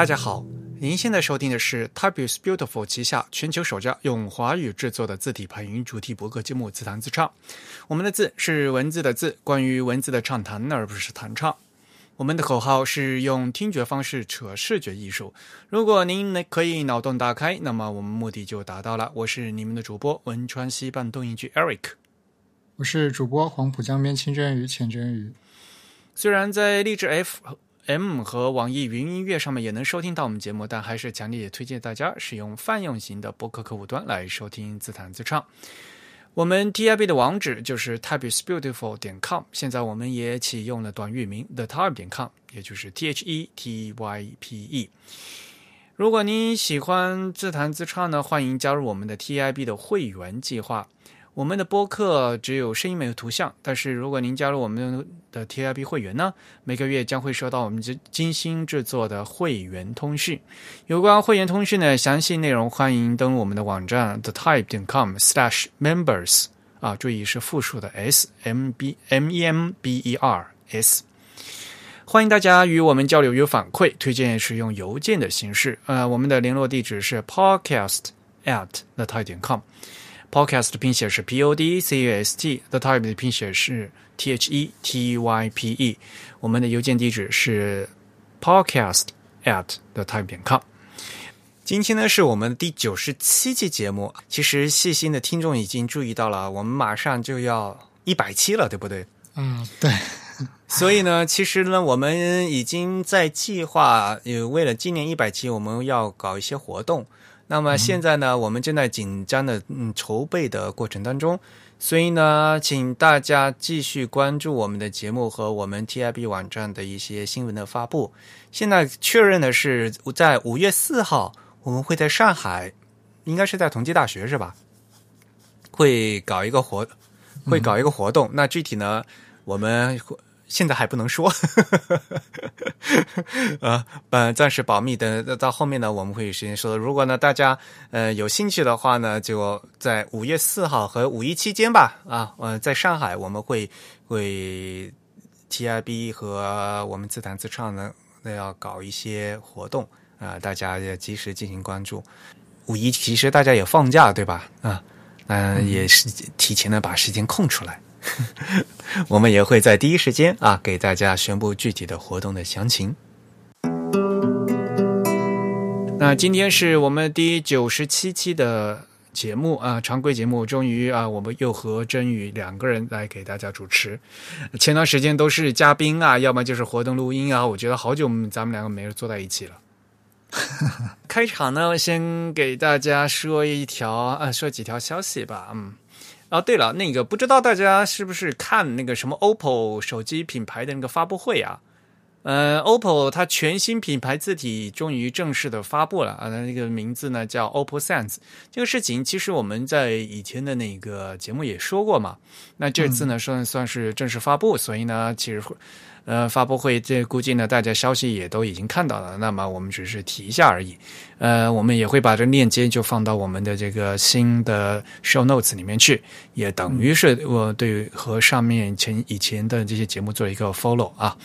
大家好，您现在收听的是 Type is Beautiful 旗下全球首家用华语制作的字体排音主题博客节目《自弹自唱》。我们的字是文字的字，关于文字的畅谈，而不是弹唱。我们的口号是用听觉方式扯视觉艺术。如果您能可以脑洞大开，那么我们目的就达到了。我是你们的主播汶川西半东营区 Eric，我是主播黄浦江边清蒸鱼浅蒸鱼。虽然在荔枝 F。M 和网易云音乐上面也能收听到我们节目，但还是强烈推荐大家使用泛用型的播客客户端来收听自弹自唱。我们 TIB 的网址就是 typeisbeautiful 点 com，现在我们也启用了短域名 the type 点 com，也就是 T H E T Y P E。如果您喜欢自弹自唱呢，欢迎加入我们的 TIB 的会员计划。我们的播客只有声音没有图像，但是如果您加入我们的 TIB 会员呢，每个月将会收到我们精精心制作的会员通讯。有关会员通讯的详细内容，欢迎登录我们的网站 thetype 点 com/slash/members 啊，注意是复数的 s m b m e m b e r s。欢迎大家与我们交流与反馈，推荐使用邮件的形式。呃，我们的联络地址是 podcast at thetype 点 com。Podcast 的拼写是 P O D C A S T，The Type 的拼写是 T H E T Y P E。我们的邮件地址是 podcast at the type 点 com。今天呢是我们第九十七期节目，其实细心的听众已经注意到了，我们马上就要一百期了，对不对？嗯，对。所以呢，其实呢，我们已经在计划，呃，为了今年一百期，我们要搞一些活动。那么现在呢，我们正在紧张的嗯筹备的过程当中，所以呢，请大家继续关注我们的节目和我们 TIB 网站的一些新闻的发布。现在确认的是，在五月四号，我们会在上海，应该是在同济大学是吧？会搞一个活，会搞一个活动。那具体呢，我们。现在还不能说，呃，呃，暂时保密。等到后面呢，我们会有时间说。如果呢，大家呃有兴趣的话呢，就在五月四号和五一期间吧，啊，呃，在上海我们会会 TIB 和我们自弹自唱呢，那要搞一些活动啊，大家要及时进行关注。五一其实大家也放假对吧？啊，嗯，也是提前的把时间空出来。我们也会在第一时间啊，给大家宣布具体的活动的详情。那今天是我们第九十七期的节目啊，常规节目，终于啊，我们又和真宇两个人来给大家主持。前段时间都是嘉宾啊，要么就是活动录音啊，我觉得好久咱们两个没有坐在一起了。开场呢，先给大家说一条啊，说几条消息吧，嗯。啊，对了，那个不知道大家是不是看那个什么 OPPO 手机品牌的那个发布会啊？嗯，OPPO 它全新品牌字体终于正式的发布了啊，那个名字呢叫 OPPO Sense。这个事情其实我们在以前的那个节目也说过嘛。那这次呢算算是正式发布，所以呢其实。呃，发布会这估计呢，大家消息也都已经看到了。那么我们只是提一下而已。呃，我们也会把这链接就放到我们的这个新的 show notes 里面去，也等于是我对和上面前以前的这些节目做一个 follow 啊。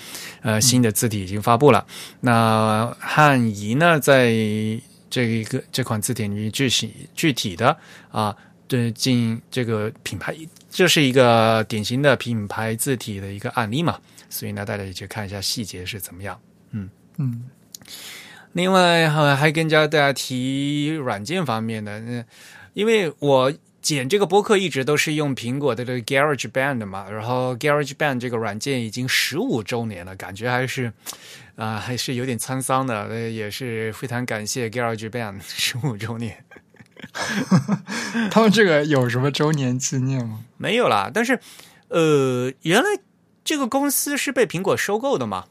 呃，新的字体已经发布了。那汉仪呢，在这一个这款字体里具体具体的啊，对进这个品牌，这是一个典型的品牌字体的一个案例嘛。所以呢，大家也去看一下细节是怎么样。嗯嗯。另外还还跟大家提软件方面的，嗯，因为我剪这个播客一直都是用苹果的这个 Garage Band 嘛，然后 Garage Band 这个软件已经十五周年了，感觉还是啊还是有点沧桑的，也是非常感谢 Garage Band 十五周年。他们这个有什么周年纪念吗？没有啦，但是呃，原来。这个公司是被苹果收购的嘛？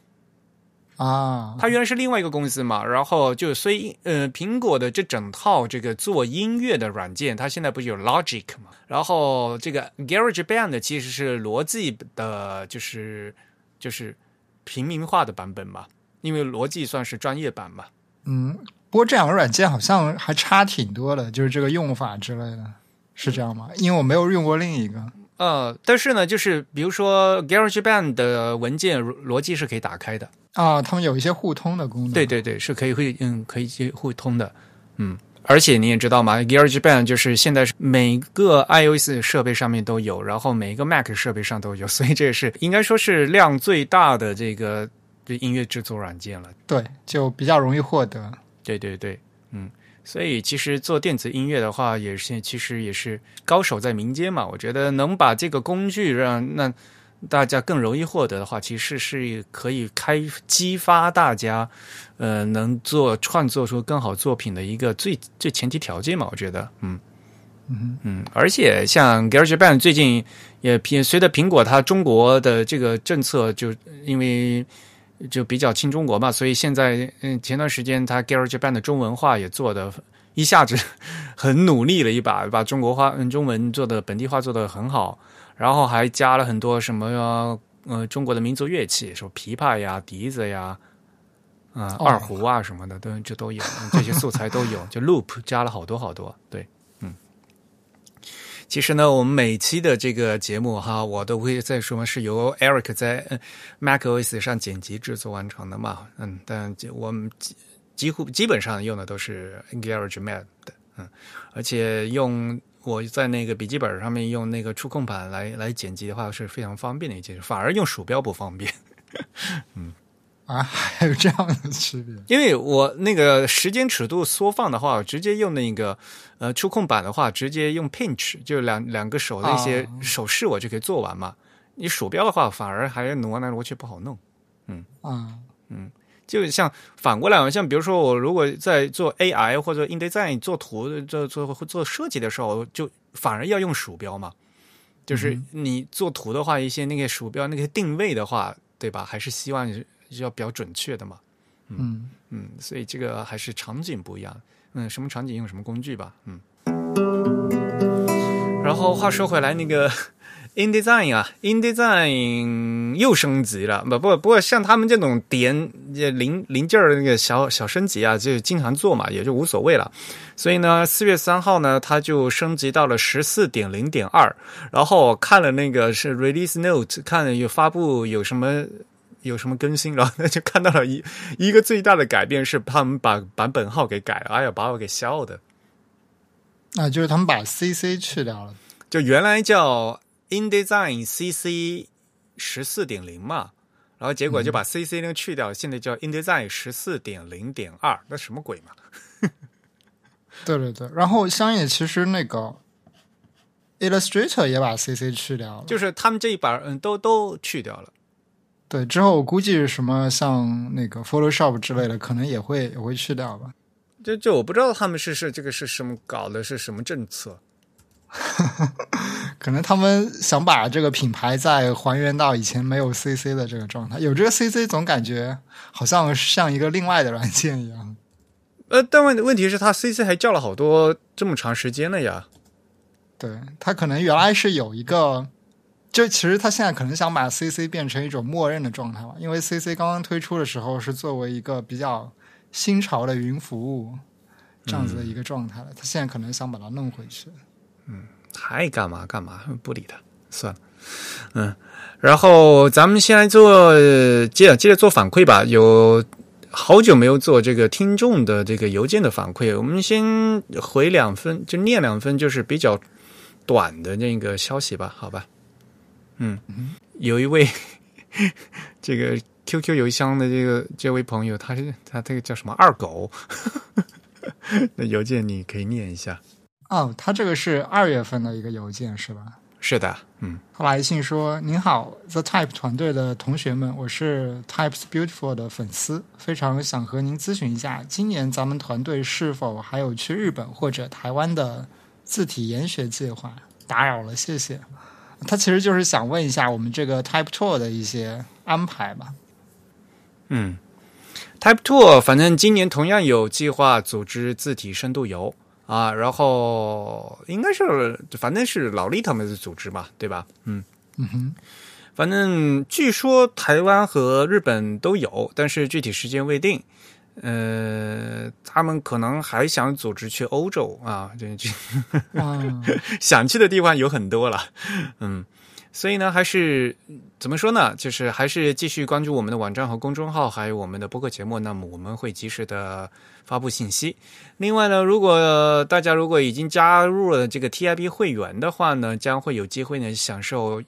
啊，它原来是另外一个公司嘛，然后就所以呃，苹果的这整套这个做音乐的软件，它现在不是有 Logic 嘛？然后这个 Garage Band 其实是逻辑的，就是就是平民化的版本嘛，因为逻辑算是专业版嘛。嗯，不过这两个软件好像还差挺多的，就是这个用法之类的，是这样吗？因为我没有用过另一个。呃，但是呢，就是比如说 GarageBand 的文件逻辑是可以打开的啊，他们有一些互通的功能。对对对，是可以会嗯可以去互通的，嗯。而且你也知道嘛，GarageBand 就是现在每个 iOS 设备上面都有，然后每个 Mac 设备上都有，所以这也是应该说是量最大的这个音乐制作软件了。对，就比较容易获得。对对对，嗯，所以其实做电子音乐的话，也是其实也是高手在民间嘛。我觉得能把这个工具让那。大家更容易获得的话，其实是可以开激发大家，呃，能做创作出更好作品的一个最最前提条件嘛？我觉得，嗯嗯嗯，而且像 GarageBand 最近也随着苹果它中国的这个政策，就因为就比较亲中国嘛，所以现在嗯，前段时间他 GarageBand 的中文化也做的一下子很努力了一把，把中国话嗯中文做的本地化做的很好。然后还加了很多什么呃中国的民族乐器，什么琵琶呀、笛子呀，啊二胡啊什么的，都这都有，这些素材都有，就 loop 加了好多好多。对，嗯，其实呢，我们每期的这个节目哈，我都会在说是由 Eric 在 MacOS 上剪辑制作完成的嘛，嗯，但我们几几乎基本上用的都是 GarageBand 的，嗯，而且用。我在那个笔记本上面用那个触控板来来剪辑的话是非常方便的一件事，反而用鼠标不方便。嗯，啊，还有这样的区别？因为我那个时间尺度缩放的话，直接用那个呃触控板的话，直接用 pinch 就两两个手的一些手势，我就可以做完嘛。你鼠标的话，反而还挪来挪去不好弄。嗯啊嗯。就像反过来，像比如说我如果在做 AI 或者 InDesign 做图做做做设计的时候，就反而要用鼠标嘛。就是你做图的话，一些那个鼠标那个定位的话，对吧？还是希望要比较准确的嘛。嗯嗯，所以这个还是场景不一样。嗯，什么场景用什么工具吧。嗯。然后话说回来，那个。InDesign 啊，InDesign 又升级了，不不不过像他们这种点零零件儿那个小小升级啊，就经常做嘛，也就无所谓了。所以呢，四月三号呢，它就升级到了十四点零点二。然后我看了那个是 Release Note，看有发布有什么有什么更新，然后就看到了一一个最大的改变是他们把版本号给改了，哎呀，把我给笑的。啊，就是他们把 CC 去掉了，就原来叫。InDesign CC 十四点零嘛，然后结果就把 CC 那个去掉，现在叫 InDesign 十四点零点二，那什么鬼嘛？对对对，然后香野其实那个 Illustrator 也把 CC 去掉了，就是他们这一把嗯都都去掉了。对，之后我估计什么像那个 Photoshop 之类的，可能也会也会去掉吧。就就我不知道他们是是这个是什么搞的，是什么政策。可能他们想把这个品牌再还原到以前没有 CC 的这个状态，有这个 CC 总感觉好像像一个另外的软件一样。呃，但问问题是，他 CC 还叫了好多这么长时间了呀。对他可能原来是有一个，就其实他现在可能想把 CC 变成一种默认的状态吧，因为 CC 刚刚推出的时候是作为一个比较新潮的云服务这样子的一个状态了，他现在可能想把它弄回去。嗯，爱干嘛干嘛，不理他，算了。嗯，然后咱们先来做，接着接着做反馈吧。有好久没有做这个听众的这个邮件的反馈，我们先回两分，就念两分，就是比较短的那个消息吧，好吧？嗯，有一位 这个 QQ 邮箱的这个这位朋友，他是他这个叫什么二狗？那邮件你可以念一下。哦，他这个是二月份的一个邮件是吧？是的，嗯。他来信说：“您好，The Type 团队的同学们，我是 Types Beautiful 的粉丝，非常想和您咨询一下，今年咱们团队是否还有去日本或者台湾的字体研学计划？打扰了，谢谢。”他其实就是想问一下我们这个 Type Tour 的一些安排吧。嗯，Type Tour 反正今年同样有计划组织字体深度游。啊，然后应该是反正是老力他们的组织嘛，对吧？嗯嗯哼，反正据说台湾和日本都有，但是具体时间未定。呃，他们可能还想组织去欧洲啊，这这啊，想去的地方有很多了，嗯，所以呢，还是怎么说呢？就是还是继续关注我们的网站和公众号，还有我们的播客节目，那么我们会及时的发布信息。另外呢，如果大家如果已经加入了这个 TIB 会员的话呢，将会有机会呢享受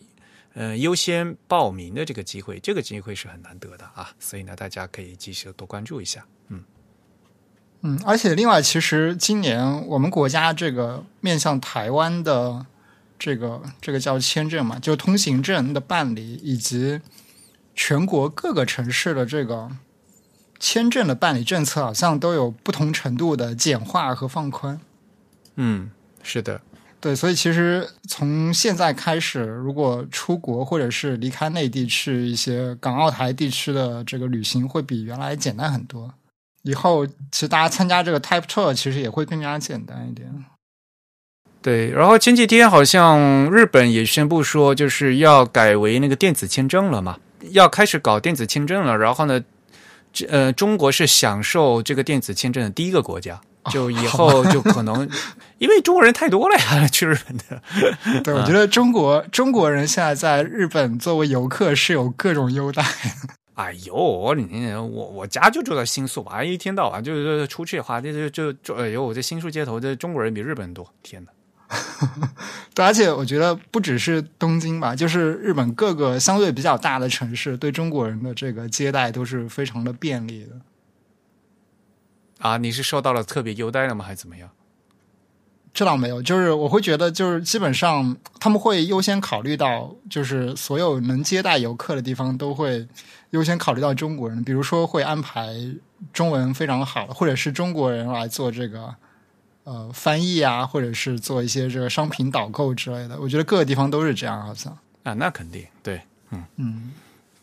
呃优先报名的这个机会，这个机会是很难得的啊，所以呢，大家可以继续多关注一下。嗯，而且另外，其实今年我们国家这个面向台湾的这个这个叫签证嘛，就通行证的办理，以及全国各个城市的这个签证的办理政策，好像都有不同程度的简化和放宽。嗯，是的，对，所以其实从现在开始，如果出国或者是离开内地去一些港澳台地区的这个旅行，会比原来简单很多。以后其实大家参加这个 Type Tour 其实也会更加简单一点。对，然后前几天好像日本也宣布说，就是要改为那个电子签证了嘛，要开始搞电子签证了。然后呢，这呃，中国是享受这个电子签证的第一个国家，就以后就可能，因为中国人太多了呀，去日本的。对，我觉得中国中国人现在在日本作为游客是有各种优待。哎呦，你我我家就住在新宿吧，一天到晚就出去的话，就就就就哎呦，我这新宿街头，的中国人比日本人多，天哪！对，而且我觉得不只是东京吧，就是日本各个相对比较大的城市，对中国人的这个接待都是非常的便利的。啊，你是受到了特别优待了吗？还是怎么样？这倒没有，就是我会觉得，就是基本上他们会优先考虑到，就是所有能接待游客的地方都会优先考虑到中国人，比如说会安排中文非常好的，或者是中国人来做这个呃翻译啊，或者是做一些这个商品导购之类的。我觉得各个地方都是这样，好像啊，那肯定对，嗯嗯，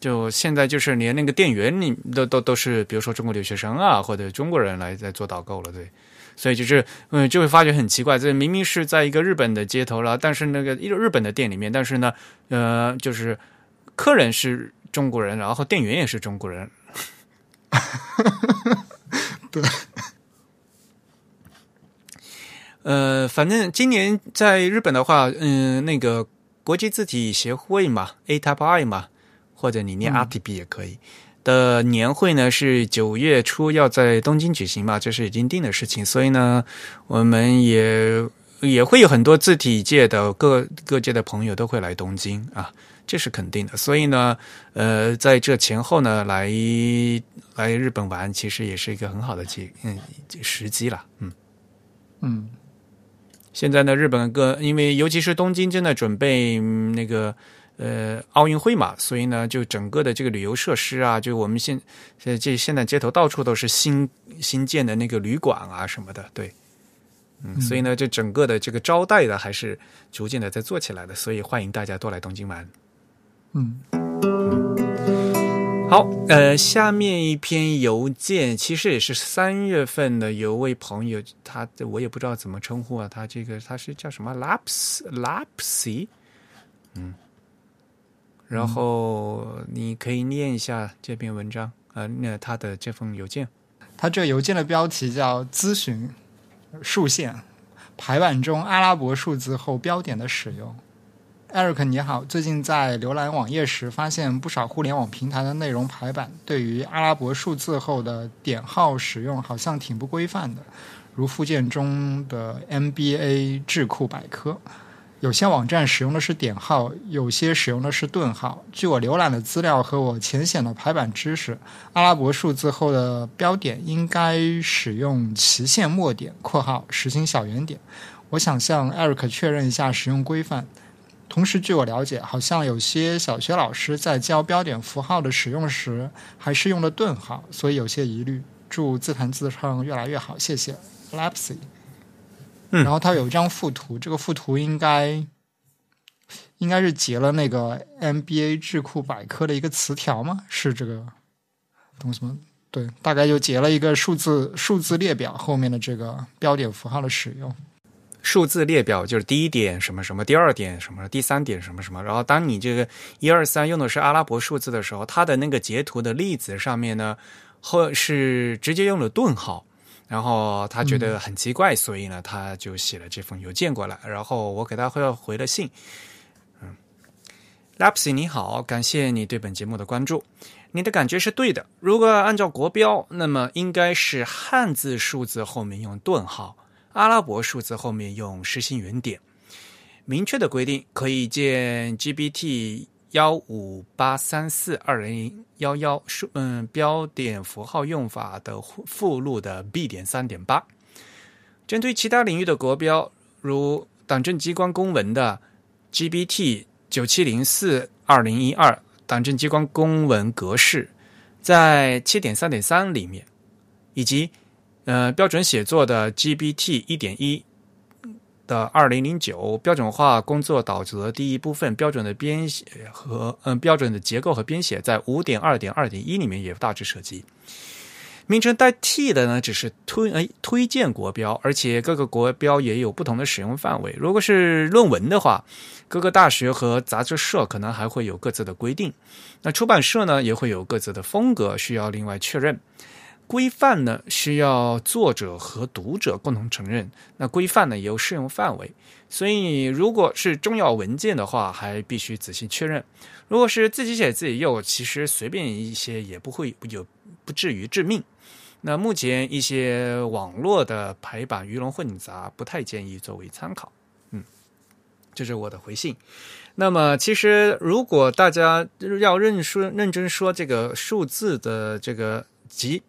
就现在就是连那个店员你都都都是，比如说中国留学生啊，或者中国人来在做导购了，对。所以就是，嗯，就会发觉很奇怪，这明明是在一个日本的街头了，但是那个日日本的店里面，但是呢，呃，就是客人是中国人，然后店员也是中国人。对。呃，反正今年在日本的话，嗯，那个国际字体协会嘛，A Type I 嘛，或者你念 RTP 也可以。的年会呢是九月初要在东京举行嘛，这是已经定的事情，所以呢，我们也也会有很多字体界的各各界的朋友都会来东京啊，这是肯定的。所以呢，呃，在这前后呢，来来日本玩，其实也是一个很好的机嗯时机了，嗯嗯。现在呢，日本各因为尤其是东京正在准备那个。呃，奥运会嘛，所以呢，就整个的这个旅游设施啊，就我们现在这现在街头到处都是新新建的那个旅馆啊什么的，对，嗯，所以呢，这整个的这个招待的还是逐渐的在做起来的，所以欢迎大家多来东京玩。嗯，好，呃，下面一篇邮件其实也是三月份的，有位朋友，他我也不知道怎么称呼啊，他这个他是叫什么？Laps Lapsy，嗯。然后你可以念一下这篇文章，呃，那他的这封邮件，他这邮件的标题叫“咨询竖线排版中阿拉伯数字后标点的使用”。Eric 你好，最近在浏览网页时，发现不少互联网平台的内容排版对于阿拉伯数字后的点号使用好像挺不规范的，如附件中的 MBA 智库百科。有些网站使用的是点号，有些使用的是顿号。据我浏览的资料和我浅显的排版知识，阿拉伯数字后的标点应该使用齐线末点（括号实心小圆点）。我想向 Eric 确认一下使用规范。同时，据我了解，好像有些小学老师在教标点符号的使用时还是用的顿号，所以有些疑虑。祝自弹自唱越来越好，谢谢 Lapsy。然后它有一张附图，这个附图应该应该是截了那个 MBA 智库百科的一个词条吗？是这个东西吗？对，大概就截了一个数字数字列表后面的这个标点符号的使用。数字列表，就是第一点什么什么，第二点什么，第三点什么什么。然后当你这个一二三用的是阿拉伯数字的时候，它的那个截图的例子上面呢，后是直接用了顿号。然后他觉得很奇怪，所以呢，他就写了这封邮件过来。然后我给他回回了信。嗯，Lapsy 你好，感谢你对本节目的关注。你的感觉是对的。如果按照国标，那么应该是汉字数字后面用顿号，阿拉伯数字后面用实心圆点。明确的规定可以见 GBT。幺五八三四二零幺幺数嗯标点符号用法的附录的 B 点三点八，针对其他领域的国标，如党政机关公文的 GBT 九七零四二零一二党政机关公文格式，在七点三点三里面，以及呃标准写作的 GBT 一点一。的二零零九标准化工作导则第一部分标准的编写和嗯标准的结构和编写，在五点二点二点一里面也大致涉及。名称代替的呢，只是推哎推荐国标，而且各个国标也有不同的使用范围。如果是论文的话，各个大学和杂志社可能还会有各自的规定。那出版社呢，也会有各自的风格，需要另外确认。规范呢，需要作者和读者共同承认。那规范呢，也有适用范围。所以，如果是重要文件的话，还必须仔细确认。如果是自己写自己用，其实随便一些也不会有不至于致命。那目前一些网络的排版鱼龙混杂，不太建议作为参考。嗯，这是我的回信。那么，其实如果大家要认说认真说这个数字的这个级。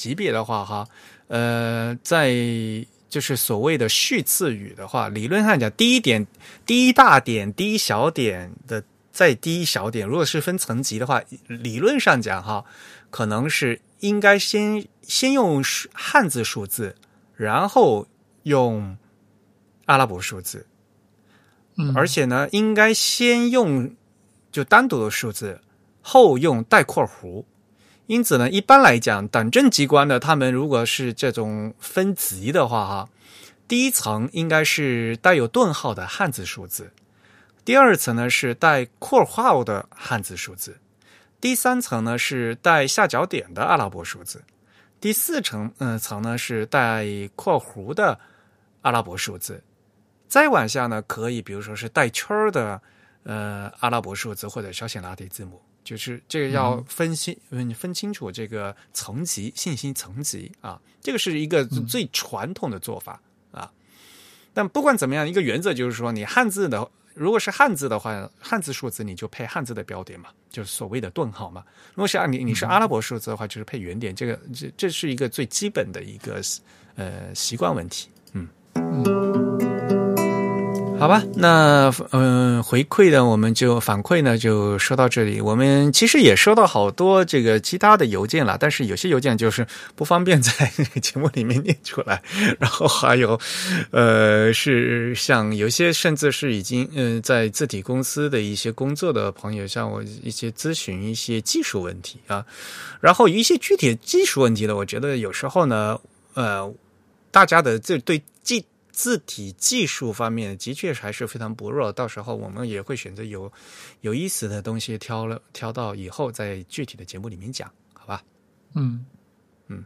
级别的话，哈，呃，在就是所谓的序次语的话，理论上讲，第一点、第一大点、第一小点的再第一小点，如果是分层级的话，理论上讲，哈，可能是应该先先用汉字数字，然后用阿拉伯数字，嗯，而且呢，应该先用就单独的数字，后用带括弧。因此呢，一般来讲，党政机关呢，他们如果是这种分级的话，哈，第一层应该是带有顿号的汉字数字，第二层呢是带括号的汉字数字，第三层呢是带下角点的阿拉伯数字，第四层嗯层呢是带括弧的阿拉伯数字，再往下呢可以比如说是带圈的呃阿拉伯数字或者小写拉丁字母。就是这个要分析，嗯，分清楚这个层级信息层级啊，这个是一个最传统的做法啊。但不管怎么样，一个原则就是说，你汉字的如果是汉字的话，汉字数字你就配汉字的标点嘛，就是所谓的顿号嘛。如果是你你是阿拉伯数字的话，就是配圆点。这个这这是一个最基本的一个呃习惯问题，嗯。好吧，那嗯，回馈呢，我们就反馈呢，就说到这里。我们其实也收到好多这个其他的邮件了，但是有些邮件就是不方便在 节目里面念出来。然后还有，呃，是像有些甚至是已经嗯在字体公司的一些工作的朋友，向我一些咨询一些技术问题啊。然后一些具体技术问题呢，我觉得有时候呢，呃，大家的这对技。字体技术方面的确还是非常薄弱，到时候我们也会选择有有意思的东西挑了挑到以后在具体的节目里面讲，好吧？嗯嗯，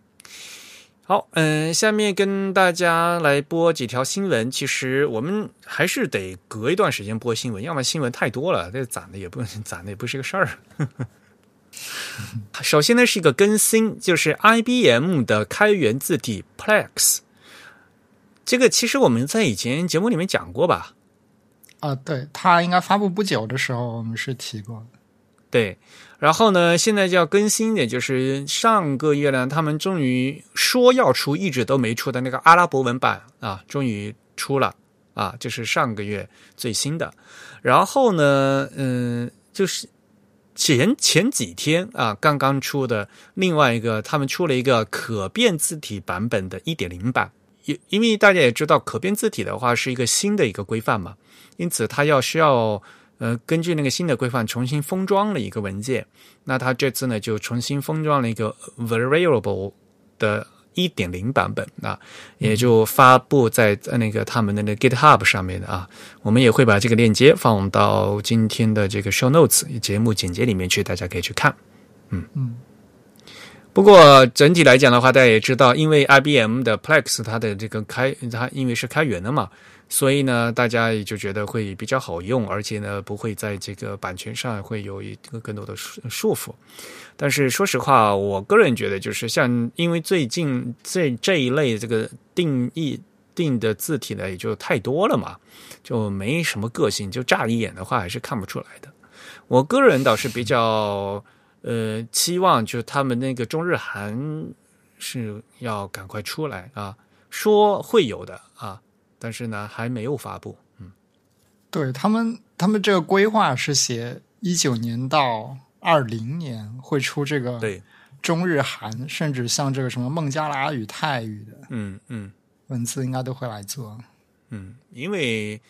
好，嗯，下面跟大家来播几条新闻。其实我们还是得隔一段时间播新闻，要么新闻太多了，这攒的也不 攒的也不是个事儿。首先呢是一个更新，就是 IBM 的开源字体 Plex。这个其实我们在以前节目里面讲过吧？啊，对，它应该发布不久的时候我们是提过的。对，然后呢，现在就要更新一点，就是上个月呢，他们终于说要出，一直都没出的那个阿拉伯文版啊，终于出了啊，就是上个月最新的。然后呢，嗯，就是前前几天啊，刚刚出的另外一个，他们出了一个可变字体版本的一点零版。因因为大家也知道，可变字体的话是一个新的一个规范嘛，因此它要需要呃根据那个新的规范重新封装了一个文件。那它这次呢就重新封装了一个 variable 的一点零版本啊，也就发布在那个他们的那 GitHub 上面的啊。我们也会把这个链接放到今天的这个 Show Notes 节目简介里面去，大家可以去看。嗯嗯。不过整体来讲的话，大家也知道，因为 IBM 的 Plex 它的这个开，它因为是开源的嘛，所以呢，大家也就觉得会比较好用，而且呢，不会在这个版权上会有一个更多的束缚。但是说实话，我个人觉得，就是像因为最近这这一类这个定义定的字体呢，也就太多了嘛，就没什么个性，就乍一眼的话还是看不出来的。我个人倒是比较。呃，期望就他们那个中日韩是要赶快出来啊，说会有的啊，但是呢还没有发布。嗯，对他们，他们这个规划是写一九年到二零年会出这个对中日韩，甚至像这个什么孟加拉语、泰语的，嗯嗯，文字应该都会来做。嗯，因为。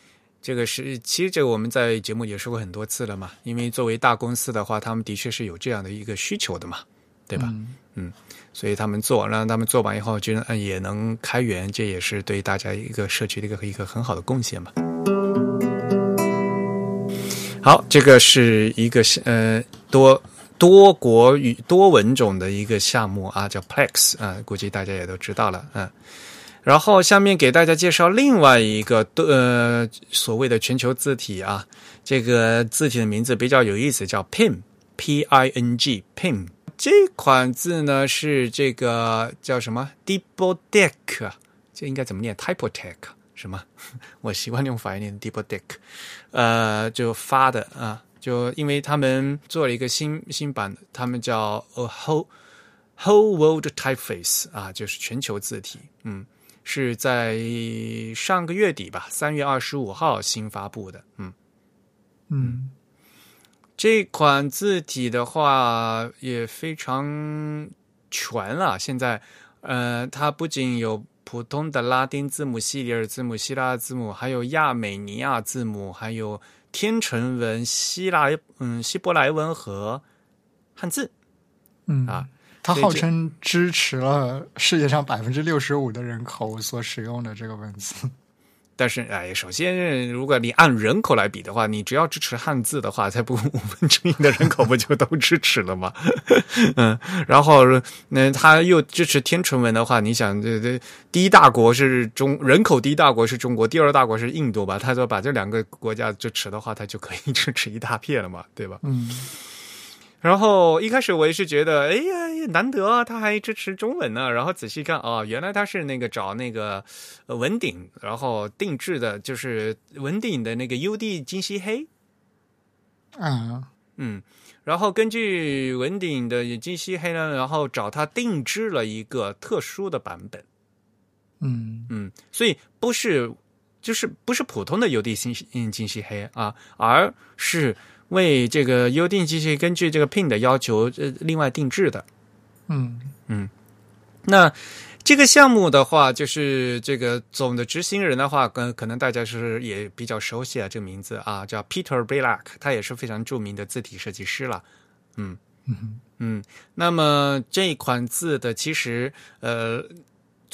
这个是，其实这个我们在节目也说过很多次了嘛。因为作为大公司的话，他们的确是有这样的一个需求的嘛，对吧？嗯，所以他们做，让他们做完以后，就也能开源，这也是对大家一个社区的一个一个很好的贡献嘛。好，这个是一个呃多多国语多文种的一个项目啊，叫 Plex 啊，估计大家也都知道了，嗯。然后下面给大家介绍另外一个呃所谓的全球字体啊，这个字体的名字比较有意思，叫 PIN，P I N G PIN 这款字呢是这个叫什么 d e p o d e c 这应该怎么念？Typotech 什么？我习惯用法语念 d e p o d e c 呃，就发的啊，就因为他们做了一个新新版的，他们叫 A Whole Whole World Typeface 啊，就是全球字体，嗯。是在上个月底吧，三月二十五号新发布的。嗯嗯，这款字体的话也非常全了。现在，呃，它不仅有普通的拉丁字母、西里尔字母、希腊字母，还有亚美尼亚字母，还有天成文、希腊嗯希伯来文和汉字。嗯啊。它号称支持了世界上百分之六十五的人口所使用的这个文字，但是哎，首先，如果你按人口来比的话，你只要支持汉字的话，才不五分之一的人口不就都支持了吗？嗯，然后那他又支持天成文的话，你想，这这第一大国是中人口第一大国是中国，第二大国是印度吧？他说把这两个国家支持的话，他就可以支持一大片了嘛，对吧？嗯。然后一开始我也是觉得，哎呀，难得啊，他还支持中文呢。然后仔细看，哦，原来他是那个找那个文鼎，然后定制的，就是文鼎的那个 UD 金漆黑。啊，嗯，然后根据文鼎的金漆黑呢，然后找他定制了一个特殊的版本。嗯嗯，所以不是就是不是普通的 UD 金金漆黑啊，而是。为这个优定机器根据这个 Pin 的要求，呃，另外定制的。嗯嗯，那这个项目的话，就是这个总的执行人的话，跟可能大家是也比较熟悉啊，这个名字啊，叫 Peter Black，他也是非常著名的字体设计师了。嗯嗯嗯，那么这款字的其实呃。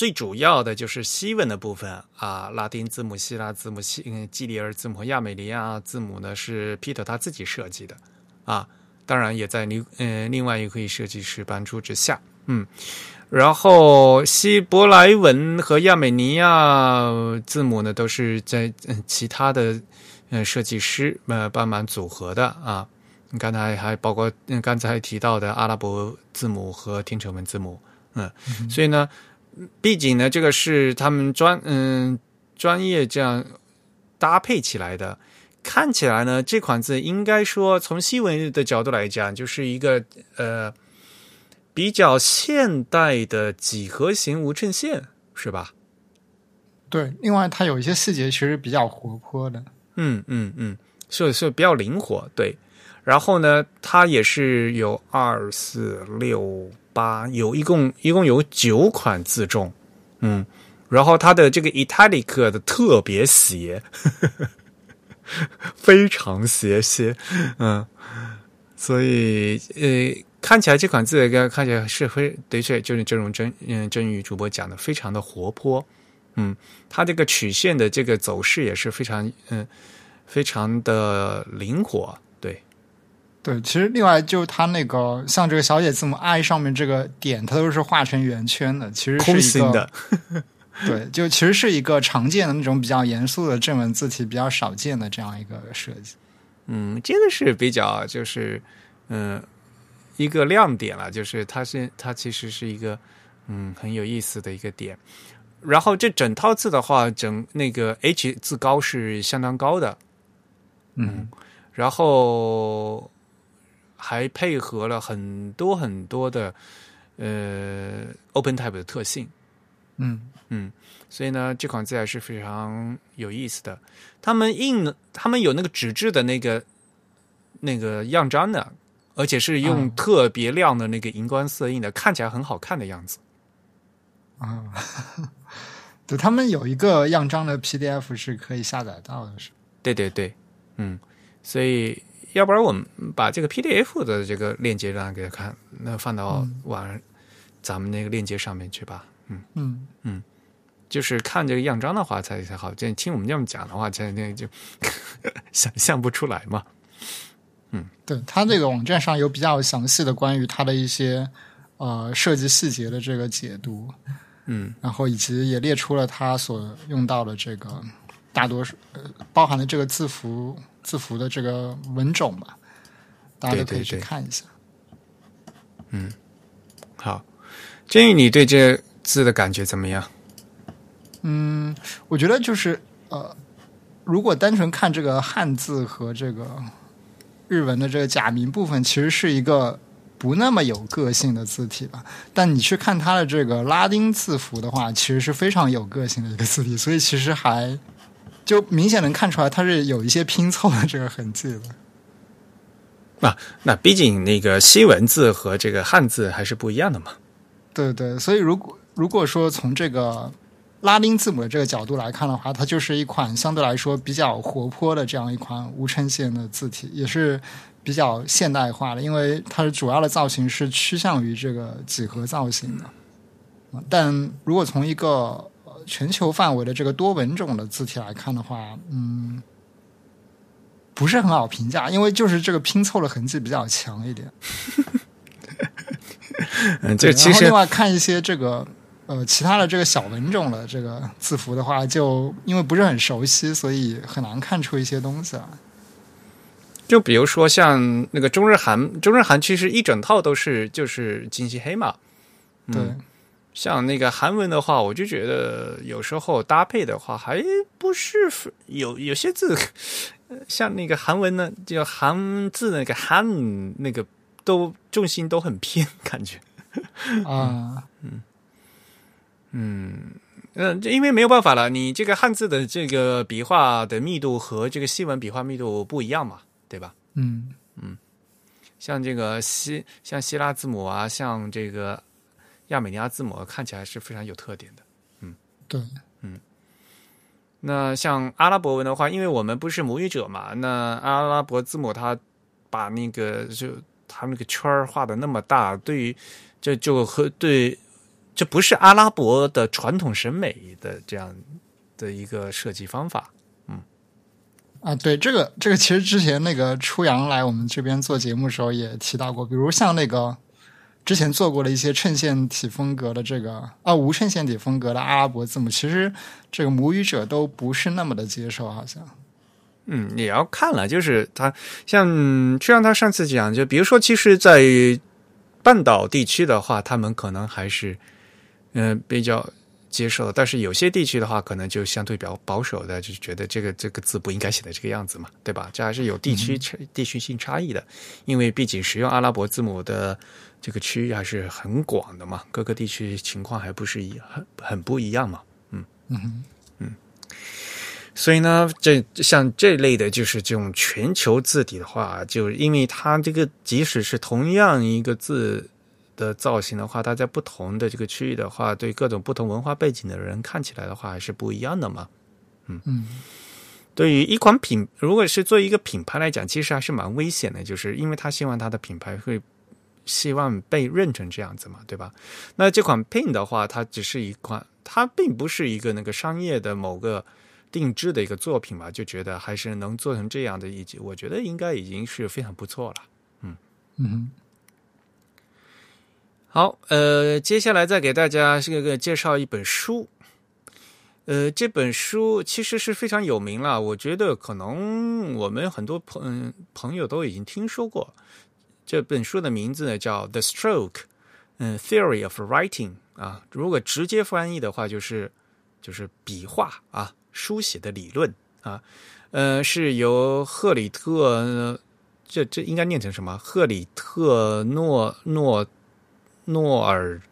最主要的就是西文的部分啊，拉丁字母、希腊字母、西嗯基里尔字母、亚美尼亚字母呢是 Peter 他自己设计的啊，当然也在另嗯另外一位设计师帮助之下，嗯，然后希伯来文和亚美尼亚字母呢都是在其他的嗯设计师呃帮忙组合的啊，你刚才还包括刚才提到的阿拉伯字母和天成文字母，嗯，所以呢。毕竟呢，这个是他们专嗯专业这样搭配起来的。看起来呢，这款字应该说从西文的角度来讲，就是一个呃比较现代的几何形无衬线，是吧？对。另外，它有一些细节其实比较活泼的。嗯嗯嗯，是是比较灵活。对。然后呢，它也是有二四六。八有一共一共有九款自重，嗯，然后它的这个 italic 的特别斜，非常斜斜，嗯，所以呃看起来这款字看起来是非的确就是这种真嗯真宇主播讲的，非常的活泼。嗯，它这个曲线的这个走势也是非常嗯非常的灵活。对，其实另外就它那个像这个小写字母 i 上面这个点，它都是画成圆圈的，其实是一个 对，就其实是一个常见的那种比较严肃的正文字体，比较少见的这样一个设计。嗯，这个是比较就是嗯。一个亮点了，就是它是它其实是一个嗯很有意思的一个点。然后这整套字的话，整那个 H 字高是相当高的，嗯，然后还配合了很多很多的呃 Open Type 的特性，嗯嗯，所以呢，这款字还是非常有意思的。他们印，他们有那个纸质的那个那个样章的。而且是用特别亮的那个荧光色印的，看起来很好看的样子。啊，对他们有一个样章的 PDF 是可以下载到的，是？对对对，嗯，所以要不然我们把这个 PDF 的这个链接让给他看，那放到网咱们那个链接上面去吧。嗯。嗯。嗯，就是看这个样章的话才才好，这听我们这么讲的话，才那就 想象不出来嘛。嗯，对他这个网站上有比较详细的关于他的一些呃设计细节的这个解读，嗯，然后以及也列出了他所用到的这个大多数呃包含的这个字符字符的这个文种吧，大家都可以去看一下。嗯，好，建议你对这字的感觉怎么样？嗯，我觉得就是呃，如果单纯看这个汉字和这个。日文的这个假名部分其实是一个不那么有个性的字体吧，但你去看它的这个拉丁字符的话，其实是非常有个性的一个字体，所以其实还就明显能看出来它是有一些拼凑的这个痕迹的。啊，那毕竟那个西文字和这个汉字还是不一样的嘛。对对，所以如果如果说从这个。拉丁字母的这个角度来看的话，它就是一款相对来说比较活泼的这样一款无衬线的字体，也是比较现代化的，因为它的主要的造型是趋向于这个几何造型的。但如果从一个全球范围的这个多文种的字体来看的话，嗯，不是很好评价，因为就是这个拼凑的痕迹比较强一点。嗯，这其实另外看一些这个。呃，其他的这个小文种的这个字符的话，就因为不是很熟悉，所以很难看出一些东西来。就比如说像那个中日韩，中日韩其实一整套都是就是金漆黑嘛。对，像那个韩文的话，我就觉得有时候搭配的话，还不是有有些字，像那个韩文呢，就韩字那个韩那个都重心都很偏，感觉啊，嗯。嗯嗯，因为没有办法了，你这个汉字的这个笔画的密度和这个西文笔画密度不一样嘛，对吧？嗯嗯，像这个希像希腊字母啊，像这个亚美尼亚字母，看起来是非常有特点的。嗯，对，嗯。那像阿拉伯文的话，因为我们不是母语者嘛，那阿拉伯字母它把那个就它那个圈儿画的那么大，对于这就和对。这不是阿拉伯的传统审美的这样的一个设计方法，嗯，啊，对，这个这个其实之前那个初阳来我们这边做节目的时候也提到过，比如像那个之前做过的一些衬线体风格的这个啊无衬线体风格的阿拉伯字母，其实这个母语者都不是那么的接受，好像，嗯，也要看了，就是他像就像他上次讲，就比如说，其实，在半岛地区的话，他们可能还是。嗯，比较接受，但是有些地区的话，可能就相对比较保守的，就觉得这个这个字不应该写的这个样子嘛，对吧？这还是有地区地区性差异的，因为毕竟使用阿拉伯字母的这个区域还是很广的嘛，各个地区情况还不是一很很不一样嘛，嗯嗯嗯，所以呢，这像这类的，就是这种全球字体的话，就因为它这个即使是同样一个字。的造型的话，它在不同的这个区域的话，对各种不同文化背景的人看起来的话，还是不一样的嘛。嗯嗯，对于一款品，如果是做一个品牌来讲，其实还是蛮危险的，就是因为他希望他的品牌会希望被认成这样子嘛，对吧？那这款 Pin 的话，它只是一款，它并不是一个那个商业的某个定制的一个作品嘛，就觉得还是能做成这样的一集，我觉得应该已经是非常不错了。嗯好，呃，接下来再给大家这个介绍一本书。呃，这本书其实是非常有名了，我觉得可能我们很多朋朋友都已经听说过。这本书的名字呢叫《The Stroke》，嗯，《Theory of Writing》啊，如果直接翻译的话，就是就是笔画啊，书写的理论啊，呃，是由赫里特，这这应该念成什么？赫里特诺诺诺尔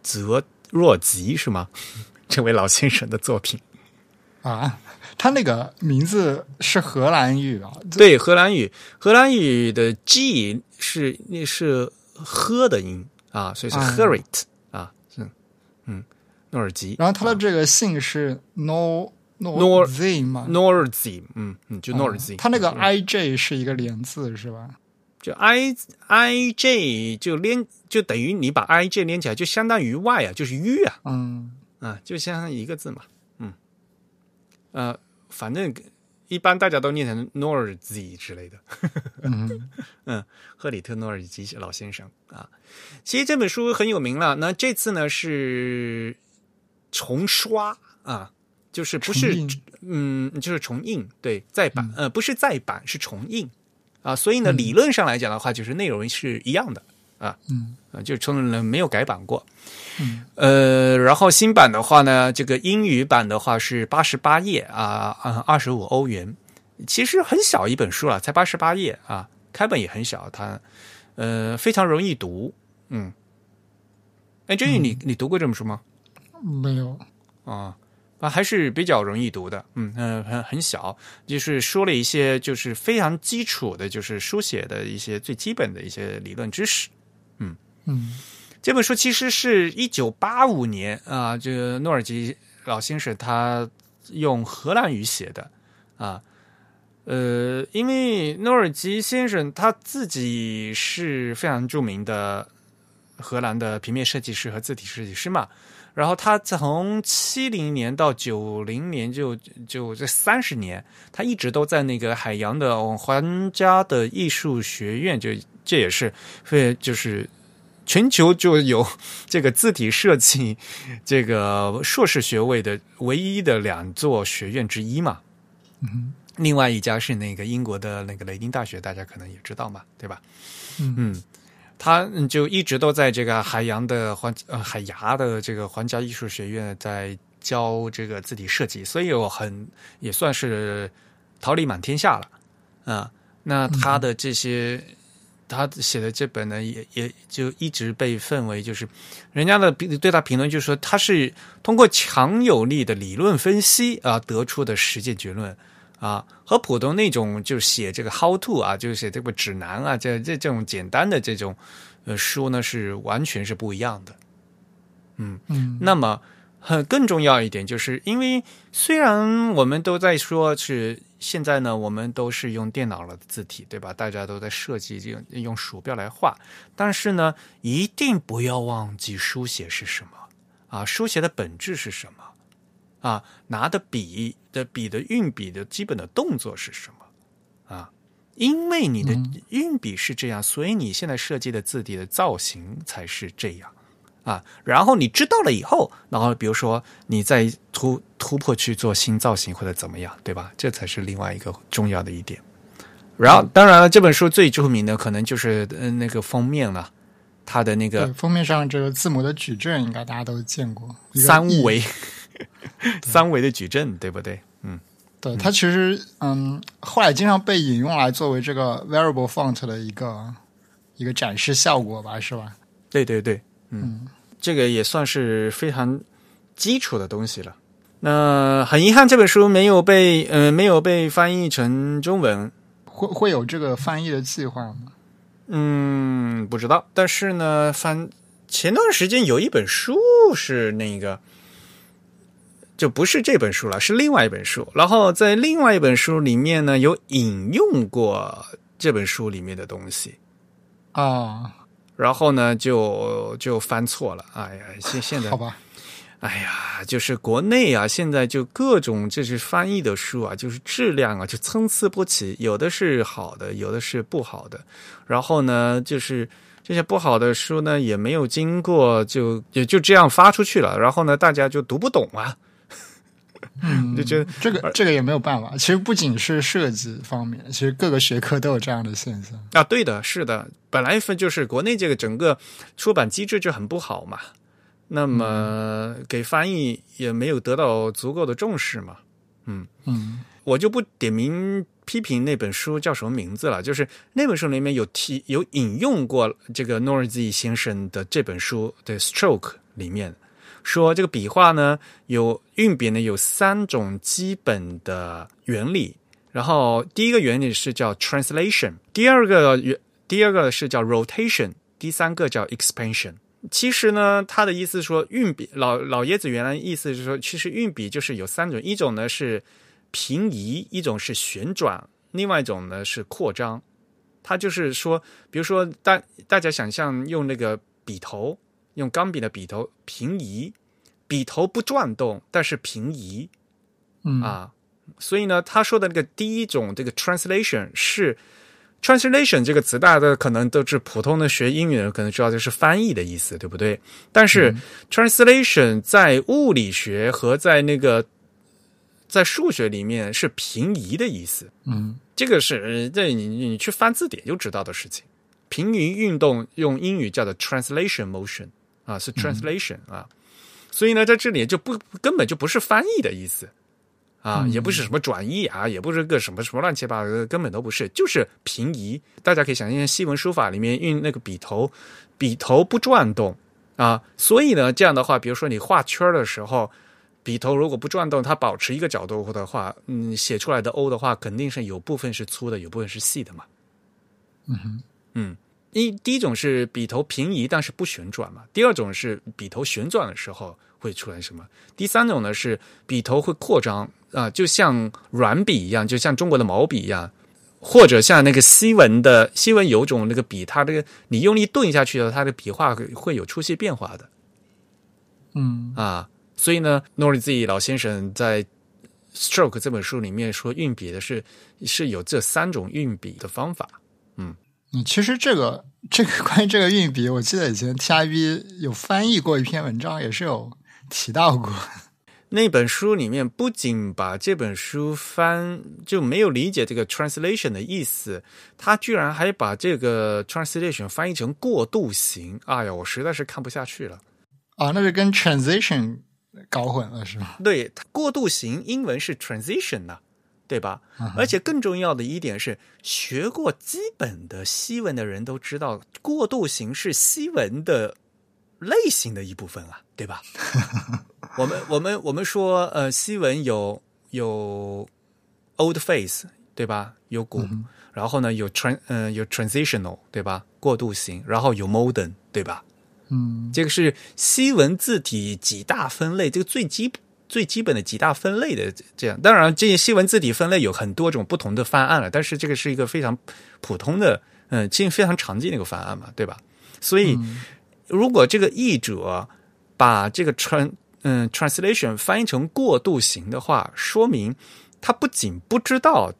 泽若吉是吗？这位老先生的作品，啊，他那个名字是荷兰语啊，对，荷兰语，荷兰语的 G 是那是喝的音啊，所以是啊。Herit 啊，是。嗯，诺尔吉，然后他的这个姓是 No No Nor- Z 嘛，诺尔吉，嗯嗯，就诺尔 Z，他那个 I J 是一个连字是吧？就 I I J 就连就等于你把 I J 连起来，就相当于 Y 啊，就是 U 啊，嗯。啊，就相当于一个字嘛，嗯，呃，反正一般大家都念成诺尔吉之类的，嗯 嗯，赫里特诺尔基老先生啊，其实这本书很有名了。那这次呢是重刷啊，就是不是嗯，就是重印，对，再版，呃，不是再版，是重印啊。所以嗯呢，理论上来讲的话，就是内容是一样的啊，嗯啊，就从来没有改版过。嗯呃，然后新版的话呢，这个英语版的话是八十八页啊，啊，二十五欧元，其实很小一本书了，才八十八页啊，开本也很小，它呃非常容易读，嗯。哎，真宇，你你读过这本书吗？没有，啊啊，还是比较容易读的，嗯嗯、很很小，就是说了一些就是非常基础的，就是书写的一些最基本的一些理论知识。嗯嗯这本书其实是一九八五年啊，这个诺尔吉老先生他用荷兰语写的啊。呃，因为诺尔基先生他自己是非常著名的荷兰的平面设计师和字体设计师嘛，然后他从七零年到九零年就就这三十年，他一直都在那个海洋的皇家的艺术学院，就这也是非就是全球就有 这个字体设计这个硕士学位的唯一的两座学院之一嘛。嗯另外一家是那个英国的那个雷丁大学，大家可能也知道嘛，对吧？嗯嗯，他嗯就一直都在这个海洋的皇呃海牙的这个皇家艺术学院在教这个字体设计，所以我很也算是桃李满天下了啊。那他的这些。他写的这本呢，也也就一直被分为就是，人家的评对他评论就是说，他是通过强有力的理论分析啊得出的实践结论啊，和普通那种就写这个 how to 啊，就是写这个指南啊，这这这种简单的这种呃书呢，是完全是不一样的。嗯，嗯那么很更重要一点，就是因为虽然我们都在说是现在呢，我们都是用电脑了的字体，对吧？大家都在设计用用鼠标来画，但是呢，一定不要忘记书写是什么啊，书写的本质是什么啊，拿的笔的笔的运笔的基本的动作是什么啊？因为你的嗯运笔是这样，所以你现在设计的字体的造型才是这样。啊，然后你知道了以后，然后比如说你再突突破去做新造型或者怎么样，对吧？这才是另外一个重要的一点。然后，当然了，这本书最著名的可能就是嗯那个封面了，它的那个对，封面上这个字母的矩阵，应该大家都见过，三 E 维三维的矩阵，对不对？嗯，对，它其实嗯，后来经常被引用来作为这个 variable font 的一个一个展示效果吧，是吧？对对对，嗯，这个也算是非常基础的东西了。那很遗憾，这本书没有被呃没有被翻译成中文，会会有这个翻译的计划吗？嗯，不知道。但是呢，翻前段时间有一本书是那个，就不是这本书了，是另外一本书。然后在另外一本书里面呢，有引用过这本书里面的东西。啊，然后呢就就翻错了。哎呀，现现在好吧，哎呀，就是国内啊，现在就各种这是翻译的书啊，就是质量啊就参差不齐，有的是好的，有的是不好的。然后呢，就是这些不好的书呢，也没有经过就也就这样发出去了，然后呢，大家就读不懂啊。嗯，就觉得这个这个也没有办法。其实不仅是设计方面，其实各个学科都有这样的现象。啊，对的，是的，本来分就是国内这个整个出版机制就很不好嘛，那么给翻译也没有得到足够的重视嘛。嗯嗯我就不点名批评那本书叫什么名字了，就是那本书里面有提有引用过这个 Norzi 先生的这本书的 Stroke 里面说，这个笔画呢有运笔呢有三种基本的原理，然后第一个原理是叫 translation，第二个原第二个是叫 rotation，第三个叫 expansion。其实呢，他的意思说，运笔老老爷子原来意思是说，其实运笔就是有三种，一种呢是平移，一种是旋转，另外一种呢是扩张。它就是说，比如说大大家想象用那个笔头，用钢笔的笔头平移，笔头不转动，但是平移嗯啊。所以呢，他说的那个第一种这个 translation 是 translation 这个词，大家可能都是普通的学英语的人可能知道就是翻译的意思，对不对？但是 translation 在物理学和在那个在数学里面是平移的意思。嗯这个是这你你去翻字典就知道的事情。平移运动用英语叫做 translation motion 啊，是 translation、啊，所以呢，在这里就不根本就不是翻译的意思啊，也不是什么转译啊，也不是个什么什么乱七八糟的，根本都不是，就是平移。大家可以想象，西文书法里面用那个笔头，笔头不转动啊，所以呢，这样的话，比如说你画圈儿的时候。笔头如果不转动，它保持一个角度的话，嗯，写出来的 O 的话，肯定是有部分是粗的，有部分是细的嘛。嗯哼嗯，一第一种是笔头平移，但是不旋转嘛；第二种是笔头旋转的时候会出来什么；第三种呢是笔头会扩张啊、就像软笔一样，就像中国的毛笔一样，或者像那个西文的西文有种那个笔，它这个你用力顿下去的，它的笔画会会有出现变化的嗯啊。所以呢，诺里自己老先生在《Stroke》这本书里面说，运笔的是是有这三种运笔的方法。你其实这个这个 关于这个运笔，我记得以前 TIB 有翻译过一篇文章，也是有提到过。那本书里面不仅把这本书翻就没有理解这个 translation 的意思，他居然还把这个 translation 翻译成过渡型。哎呀，我实在是看不下去了。啊，那是跟 transition 搞混了是吗？对，它过渡型英文是 transition 呐、对吧？而且更重要的一点是，学过基本的西文的人都知道，过渡型是西文的类型的一部分啊，对吧？我们我们我们说，呃，西文有有 old face，对吧？有古，然后呢有 tran 呃有 transitional，对吧？过渡型，然后有 modern，对吧？嗯这个是西文字体几大分类，这个最基最基本的几大分类的这样。当然，这些西文字体分类有很多种不同的方案了，但是这个是一个非常普通的，嗯，这非常常见的一个方案嘛，对吧？所以，如果这个译者把这个 tran 嗯 translation 翻译成过渡型的话，说明他不仅不知道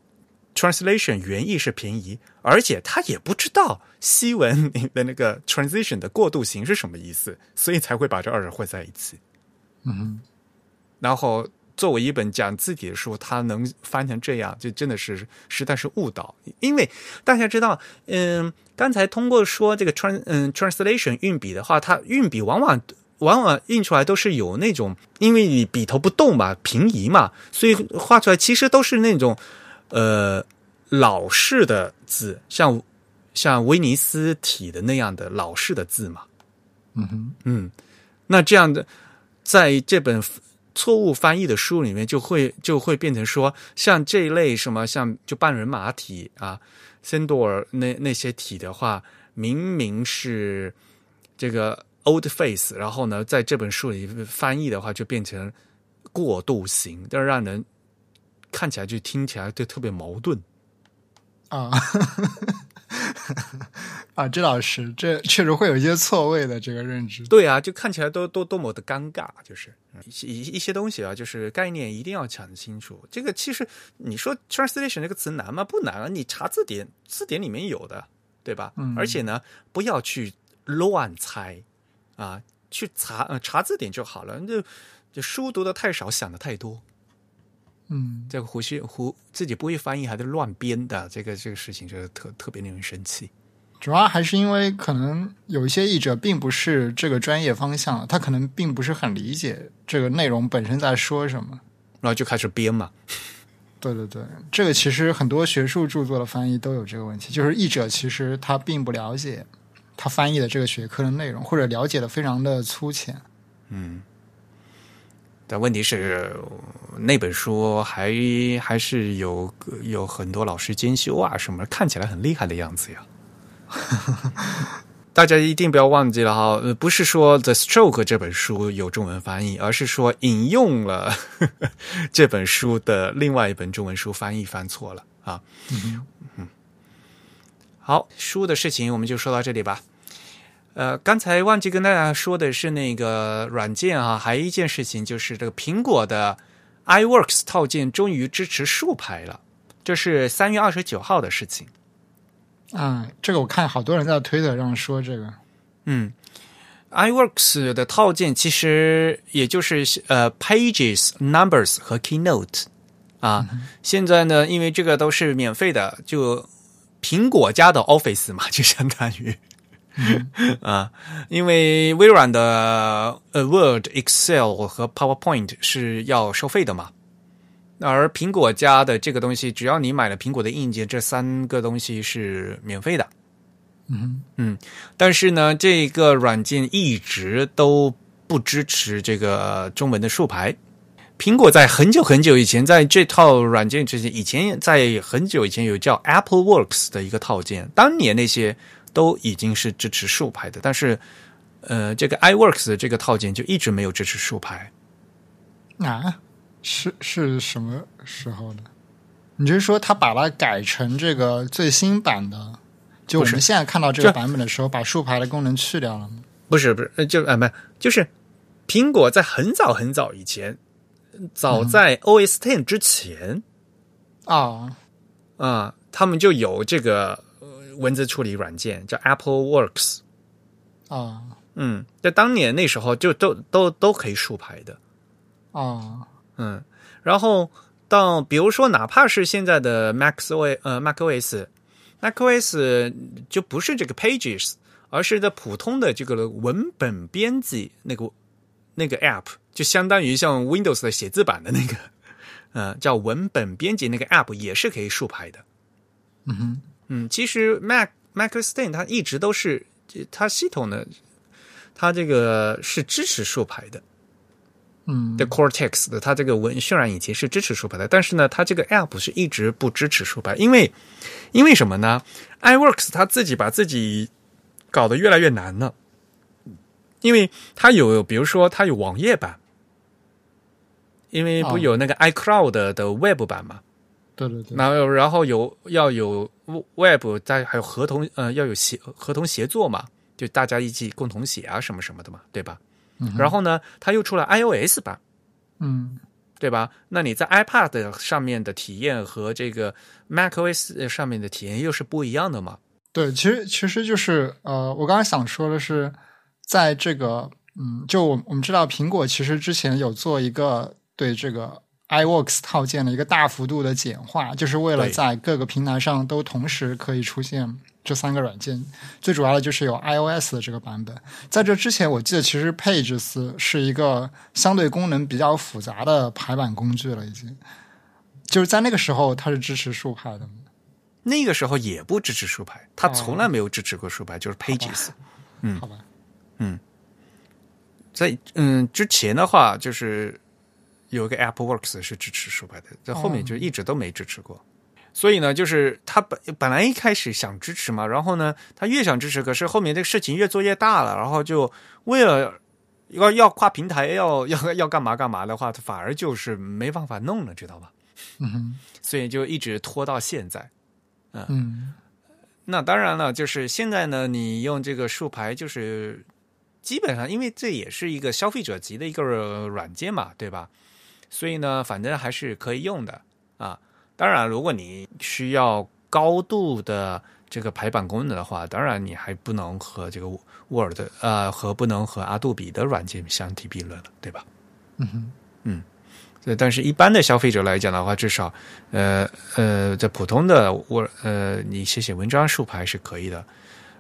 translation 原意是平移，而且他也不知道西文里的那个 transition 的过渡型是什么意思，所以才会把这二者混在一起。嗯然后作为一本讲字体的书，它能翻成这样，就真的是实在是误导。因为大家知道，嗯，刚才通过说这个 trans 嗯 translation 运笔的话，它运笔往往往往印出来都是有那种，因为你笔头不动嘛，平移嘛，所以画出来其实都是那种呃老式的字，像像威尼斯体的那样的老式的字嘛。嗯哼嗯，那这样的，在这本错误翻译的书里面，就会就会变成说，像这一类什么像就半人马体啊、森多尔那那些体的话，明明是这个 old face，然后呢，在这本书里翻译的话，就变成过渡型，但是让人看起来就听起来就特别矛盾。啊，啊，这老师，这确实会有一些错位的这个认知。对啊，就看起来都都多么的尴尬，就是一一些东西啊，就是概念一定要讲清楚。这个其实你说 translation 这个词难吗？不难啊，你查字典，字典里面有的，对吧？嗯而且呢，不要去乱猜啊，去查呃查字典就好了。就就书读的太少，想的太多，嗯，这个胡须胡自己不会翻译还是乱编的，这个这个事情就是特特别令人生气。主要还是因为可能有一些译者并不是这个专业方向，他可能并不是很理解这个内容本身在说什么。然后就开始编嘛，对对对，这个其实很多学术著作的翻译都有这个问题，就是译者其实他并不了解他翻译的这个学科的内容，或者了解的非常的粗浅。嗯。但问题是，那本书还还是有有很多老师兼修啊，什么看起来很厉害的样子呀。大家一定不要忘记了哈，呃不是说《The Stroke》这本书有中文翻译，而是说引用了 这本书的另外一本中文书翻译翻错了啊。嗯，好，书的事情我们就说到这里吧。呃，刚才忘记跟大家说的是那个软件啊，还有一件事情就是这个苹果的 iWorks 套件终于支持竖排了，这是三月二十九号的事情。啊，这个我看好多人在推特上说这个，嗯，iWorks 的套件其实也就是呃 Pages、Numbers 和 Keynote 啊。现在呢，因为这个都是免费的，就苹果家的 Office 嘛，就相当于。啊，因为微软的呃 Word、Excel 和 PowerPoint 是要收费的嘛，而苹果家的这个东西，只要你买了苹果的硬件，这三个东西是免费的。嗯嗯，但是呢，这个软件一直都不支持这个中文的竖排。苹果在很久很久以前，在这套软件之前，以前在很久以前有叫 Apple Works 的一个套件，当年那些都已经是支持竖排的，但是呃，这个 iWorks 的这个套件就一直没有支持竖排。啊，是是什么时候的？你就是说他把它改成这个最新版的？就我们现在看到这个版本的时候，把竖排的功能去掉了吗？不是不是，呃就啊不就是苹果在很早很早以前，早在 OS Ten 之前。啊，啊、他们就有这个呃文字处理软件叫 Apple Works，啊。嗯，在当年那时候就都都都可以竖排的，啊。嗯，然后到比如说哪怕是现在的 Mac OS 呃 Mac OS Mac OS 就不是这个 Pages，而是的普通的这个文本编辑那个那个 App，就相当于像 Windows 的写字版的那个，呃，叫文本编辑那个 App 也是可以竖排的。嗯哼嗯，其实 Mac Macostain 它一直都是它系统呢，它这个是支持竖排的。嗯的 Cortex 的它这个文渲染引擎是支持竖排的，但是呢，它这个 App 是一直不支持竖排，因为因为什么呢？iWorks 它自己把自己搞得越来越难了，因为它有比如说它有网页版，因为不哦有那个 iCloud 的 Web 版嘛，对对对，然后然后有要有 Web，再还有合同呃要有协合同协作嘛，就大家一起共同写啊什么什么的嘛，对吧？然后呢，它又出了 iOS 版，嗯对吧？那你在 iPad 上面的体验和这个 macOS 上面的体验又是不一样的嘛？对，其实其实就是呃，我刚才想说的是，在这个嗯，就我我们知道苹果其实之前有做一个对这个 iWorks 套件的一个大幅度的简化，就是为了在各个平台上都同时可以出现这三个软件。最主要的就是有 iOS 的这个版本。在这之前，我记得其实 Pages 是一个相对功能比较复杂的排版工具了，已经。就是在那个时候，它是支持竖排的。那个时候也不支持竖排，它哦从来没有支持过竖排，就是 Pages。嗯好吧，嗯在嗯之前的话，就是有一个 Apple Works 是支持竖排的，在后面就一直都没支持过。所以呢，就是他本本来一开始想支持嘛，然后呢，他越想支持，可是后面这个事情越做越大了，然后就为了要要跨平台，要要 要干嘛干嘛的话，他反而就是没办法弄了，知道吧？嗯哼，所以就一直拖到现在。嗯那当然了，就是现在呢，你用这个竖排，就是基本上，因为这也是一个消费者级的一个软件嘛，对吧？所以呢，反正还是可以用的啊。当然，如果你需要高度的这个排版功能的话，当然你还不能和这个 Word 呃和不能和阿杜比的软件相提并论了，对吧？嗯哼，嗯。但是，一般的消费者来讲的话，至少，呃呃，在普通的我呃，你写写文章竖排是可以的。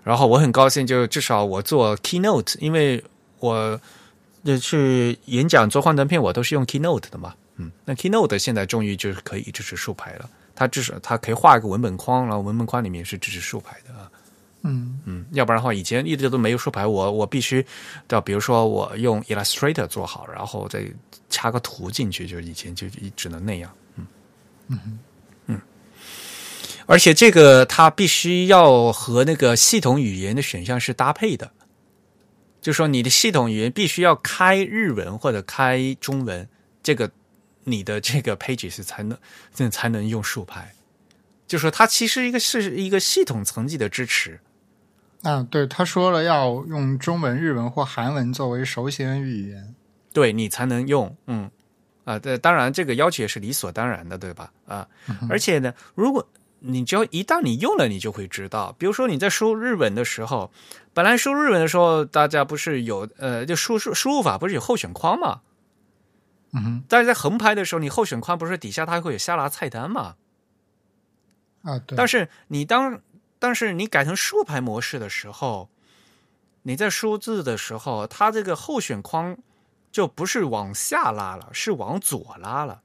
然后我很高兴，就至少我做 Keynote，因为我去演讲做幻灯片，我都是用 Keynote 的嘛。嗯，那 Keynote 现在终于就是可以支持竖排了。它至少它可以画一个文本框，然后文本框里面是支持竖排的啊。嗯嗯，要不然的话，以前一直都没有竖排，我我必须到，比如说我用 Illustrator 做好，然后再插个图进去，就以前就只能那样。嗯嗯嗯，而且这个它必须要和那个系统语言的选项是搭配的，就说你的系统语言必须要开日文或者开中文，这个你的这个 Pages 才能这才能用竖排。就说它其实一个是一个系统层级的支持。啊，对，他说了要用中文、日文或韩文作为首选语言，对你才能用，嗯，啊，对，当然这个要求也是理所当然的，对吧？啊，而且呢，如果你只要一旦你用了，你就会知道，比如说你在输日文的时候，本来输日文的时候，大家不是有呃，就输输输入法不是有候选框嘛？嗯哼，但是在横排的时候，你候选框不是底下它会有下拉菜单嘛？啊，对，但是你当。但是你改成竖排模式的时候，你在输字的时候，它这个候选框就不是往下拉了，是往左拉了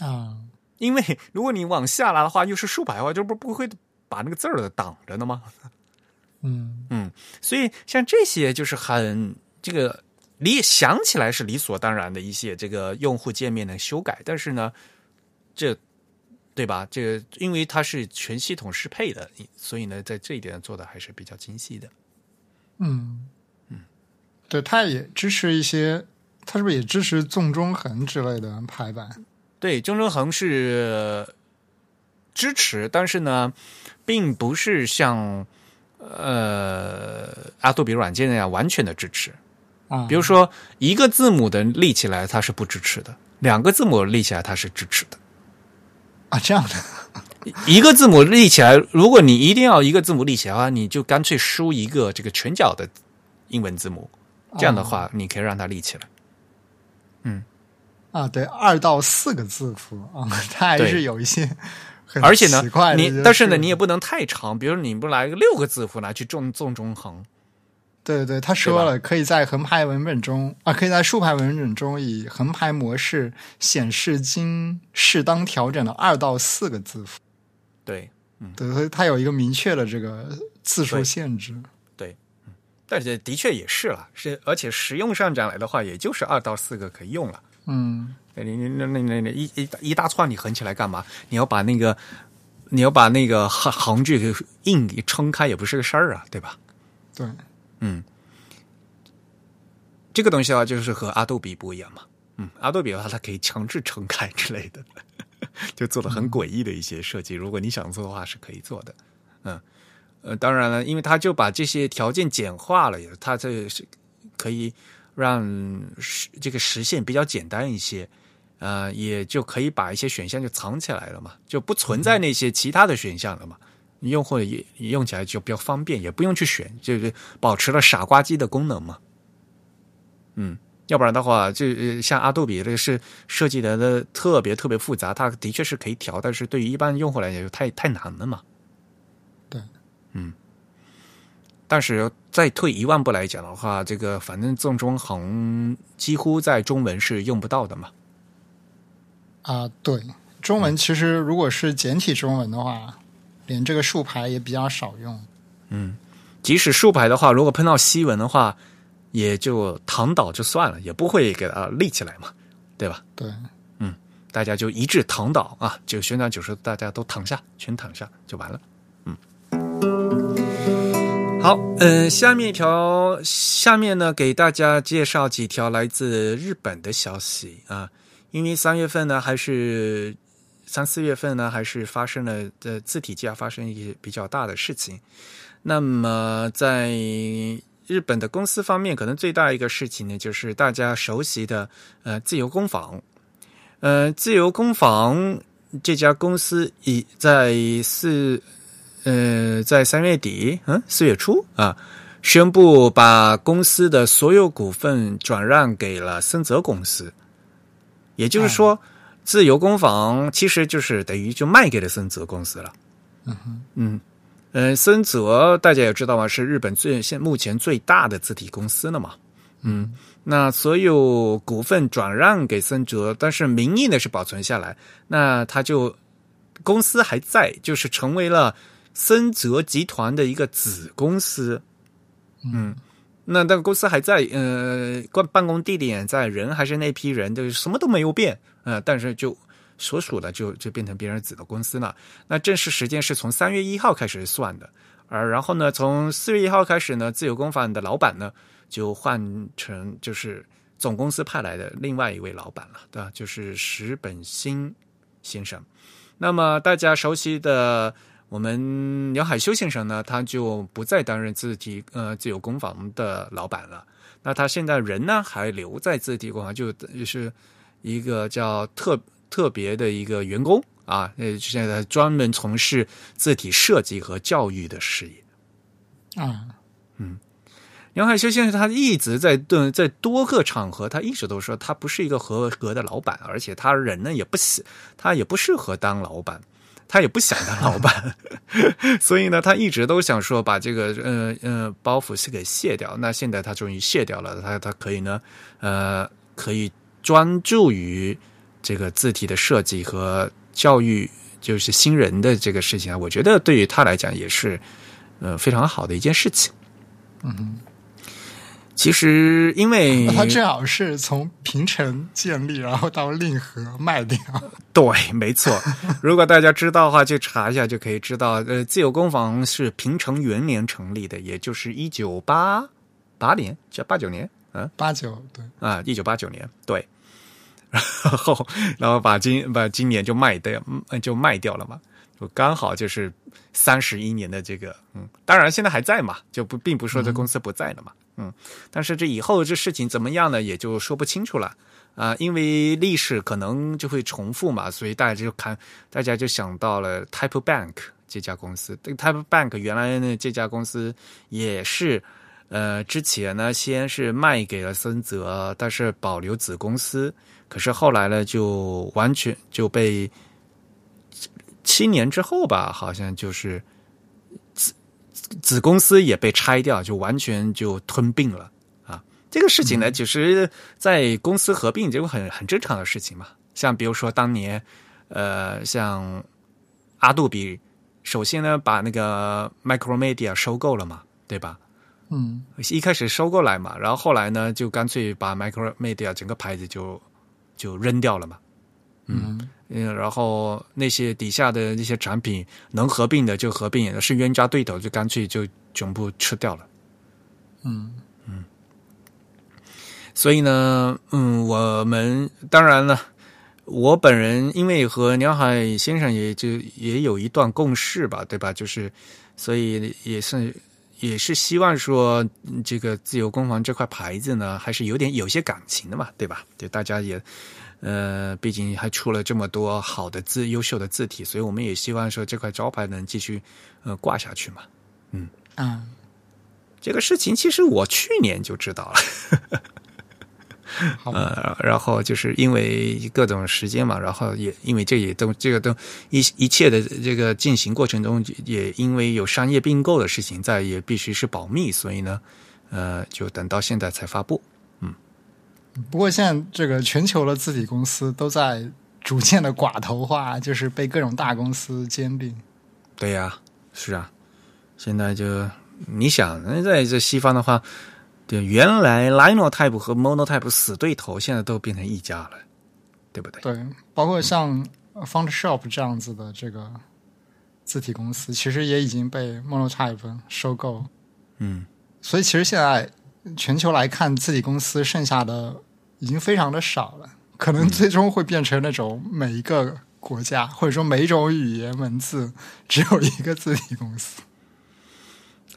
啊。因为如果你往下拉的话，又是竖排的话，就不不会把那个字儿挡着的吗？嗯嗯，所以像这些就是很这个理想起来是理所当然的一些这个用户界面的修改，但是呢，这。对吧？这个因为它是全系统适配的，所以呢，在这一点做的还是比较精细的。嗯嗯，对，它也支持一些，它是不是也支持纵中横之类的排版？对，纵中横是支持，但是呢，并不是像呃阿杜比软件那样完全的支持啊。比如说，一个字母的立起来它是不支持的，两个字母立起来它是支持的。啊，这样的一个字母立起来，如果你一定要一个字母立起来的话，你就干脆输一个这个全角的英文字母，这样的话，你可以让它立起来。嗯，啊，对，二到四个字符啊，它还是有一些，而且呢，你但是呢，你也不能太长，比如你不来个六个字符拿去纵纵中横。对对，他说了，可以在横排文本中啊，可以在竖排文本中以横排模式显示经适当调整的二到四个字符。对，嗯，对，所以它有一个明确的这个字数限制。对，嗯，但是的确也是了，是而且实用上讲来的话，也就是二到四个可以用了。嗯，你你那那那那一一一大串你横起来干嘛？你要把那个你要把那个行行距给硬给撑开，也不是个事儿啊，对吧？对。嗯，这个东西的话，就是和阿杜比不一样嘛。嗯，阿杜比的话，它可以强制撑开之类的，就做的很诡异的一些设计。如果你想做的话，是可以做的。嗯，呃，当然了，因为它就把这些条件简化了，它这是可以让这个实现比较简单一些。呃，也就可以把一些选项就藏起来了嘛，就不存在那些其他的选项了嘛。用户也用起来就比较方便，也不用去选，就是保持了傻瓜机的功能嘛。嗯，要不然的话，就像阿杜比这个是设计的的特别特别复杂，它的确是可以调，但是对于一般用户来讲就太太难了嘛。对，嗯。但是再退一万步来讲的话，这个反正纵中横几乎在中文是用不到的嘛。啊，对，中文其实如果是简体中文的话。连这个竖排也比较少用，嗯，即使竖排的话，如果碰到西文的话，也就躺倒就算了，也不会给它立起来嘛，对吧？对，嗯，大家就一致躺倒啊，就旋转九十度，大家都躺下，全躺下就完了，嗯。好，嗯，下面一条，下面呢，给大家介绍几条来自日本的消息啊，因为三月份呢，还是。三四月份呢，还是发生了的字体界发生一些比较大的事情。那么在日本的公司方面，可能最大一个事情呢，就是大家熟悉的呃自由工坊。呃，自由工坊这家公司已在四呃在三月底，嗯，四月初啊，宣布把公司的所有股份转让给了森泽公司。也就是说，自由工坊其实就是等于就卖给了森泽公司了。嗯哼，嗯。呃，森泽大家也知道嘛，是日本最现目前最大的字体公司了嘛。嗯，那所有股份转让给森泽，但是名义呢是保存下来，那他就公司还在，就是成为了森泽集团的一个子公司。嗯，那那那个公司还在，呃，办办公地点在，人还是那批人，就什么都没有变。呃，但是就。所属的就就变成别人子的公司了。那正式时间是从三月一号开始算的，而然后呢，从四月一号开始呢，自由工坊的老板呢就换成就是总公司派来的另外一位老板了，对吧？就是石本新先生。那么大家熟悉的我们杨海修先生呢，他就不再担任字体呃自由工坊的老板了。那他现在人呢还留在字体工坊，就是一个叫特。特别的一个员工啊，呃，现在专门从事字体设计和教育的事业。啊，嗯，杨海修先生他一直在对在多个场合，他一直都说他不是一个合格的老板，而且他人呢也不喜，他也不适合当老板，他也不想当老板，所以呢，他一直都想说把这个呃呃包袱是给卸掉。那现在他终于卸掉了，他他可以呢，呃，可以专注于。这个字体的设计和教育，就是新人的这个事情啊，我觉得对于他来讲也是，呃，非常好的一件事情。嗯，其实因为它正好是从平城建立，然后到令和卖掉。对，没错。如果大家知道的话，去查一下就可以知道。呃，自由工坊是平城元年成立的，也就是一九八八年，叫八九年，嗯，八九对啊，一九八九年对。然后，然后把今把今年就卖掉，就卖掉了嘛，就刚好就是三十一年的这个，嗯，当然现在还在嘛，就不并不说这公司不在了嘛，嗯，嗯但是这以后这事情怎么样呢，也就说不清楚了啊，因为历史可能就会重复嘛，所以大家就看，大家就想到了 Type Bank 这家公司，这个 Type Bank 原来呢这家公司也是，呃，之前呢先是卖给了森泽，但是保留子公司。可是后来呢，就完全就被七年之后吧，好像就是子子公司也被拆掉，就完全就吞并了啊。这个事情呢，其实，在公司合并就很很正常的事情嘛。像比如说当年，呃，像阿杜比，首先呢把那个 Micromedia 收购了嘛，对吧？嗯，一开始收购来嘛，然后后来呢，就干脆把 Micromedia 整个牌子就。就扔掉了嘛，嗯嗯，然后那些底下的那些产品能合并的就合并，是冤家对头就干脆就全部吃掉了，嗯嗯。所以呢，嗯，我们当然了，我本人因为和梁海先生也就也有一段共事吧，对吧？就是所以也是也是希望说这个自由工坊这块牌子呢，还是有点有些感情的嘛，对吧？对大家也。呃，毕竟还出了这么多好的字、优秀的字体，所以我们也希望说这块招牌能继续呃挂下去嘛。嗯嗯，这个事情其实我去年就知道了，呃，然后就是因为各种时间嘛，然后也因为这也都这个都一一切的这个进行过程中，也因为有商业并购的事情在，也必须是保密，所以呢，呃，就等到现在才发布。不过现在这个全球的字体公司都在逐渐的寡头化，就是被各种大公司兼并。对呀，是啊，现在就你想，在这西方的话，对，原来 Linotype 和 Monotype 死对头，现在都变成一家了，对不对？对，包括像 Fontshop 这样子的这个字体公司，其实也已经被 Monotype 收购。嗯，所以其实现在。全球来看，字体公司剩下的已经非常的少了，可能最终会变成那种每一个国家，或者说每一种语言文字只有一个字体公司。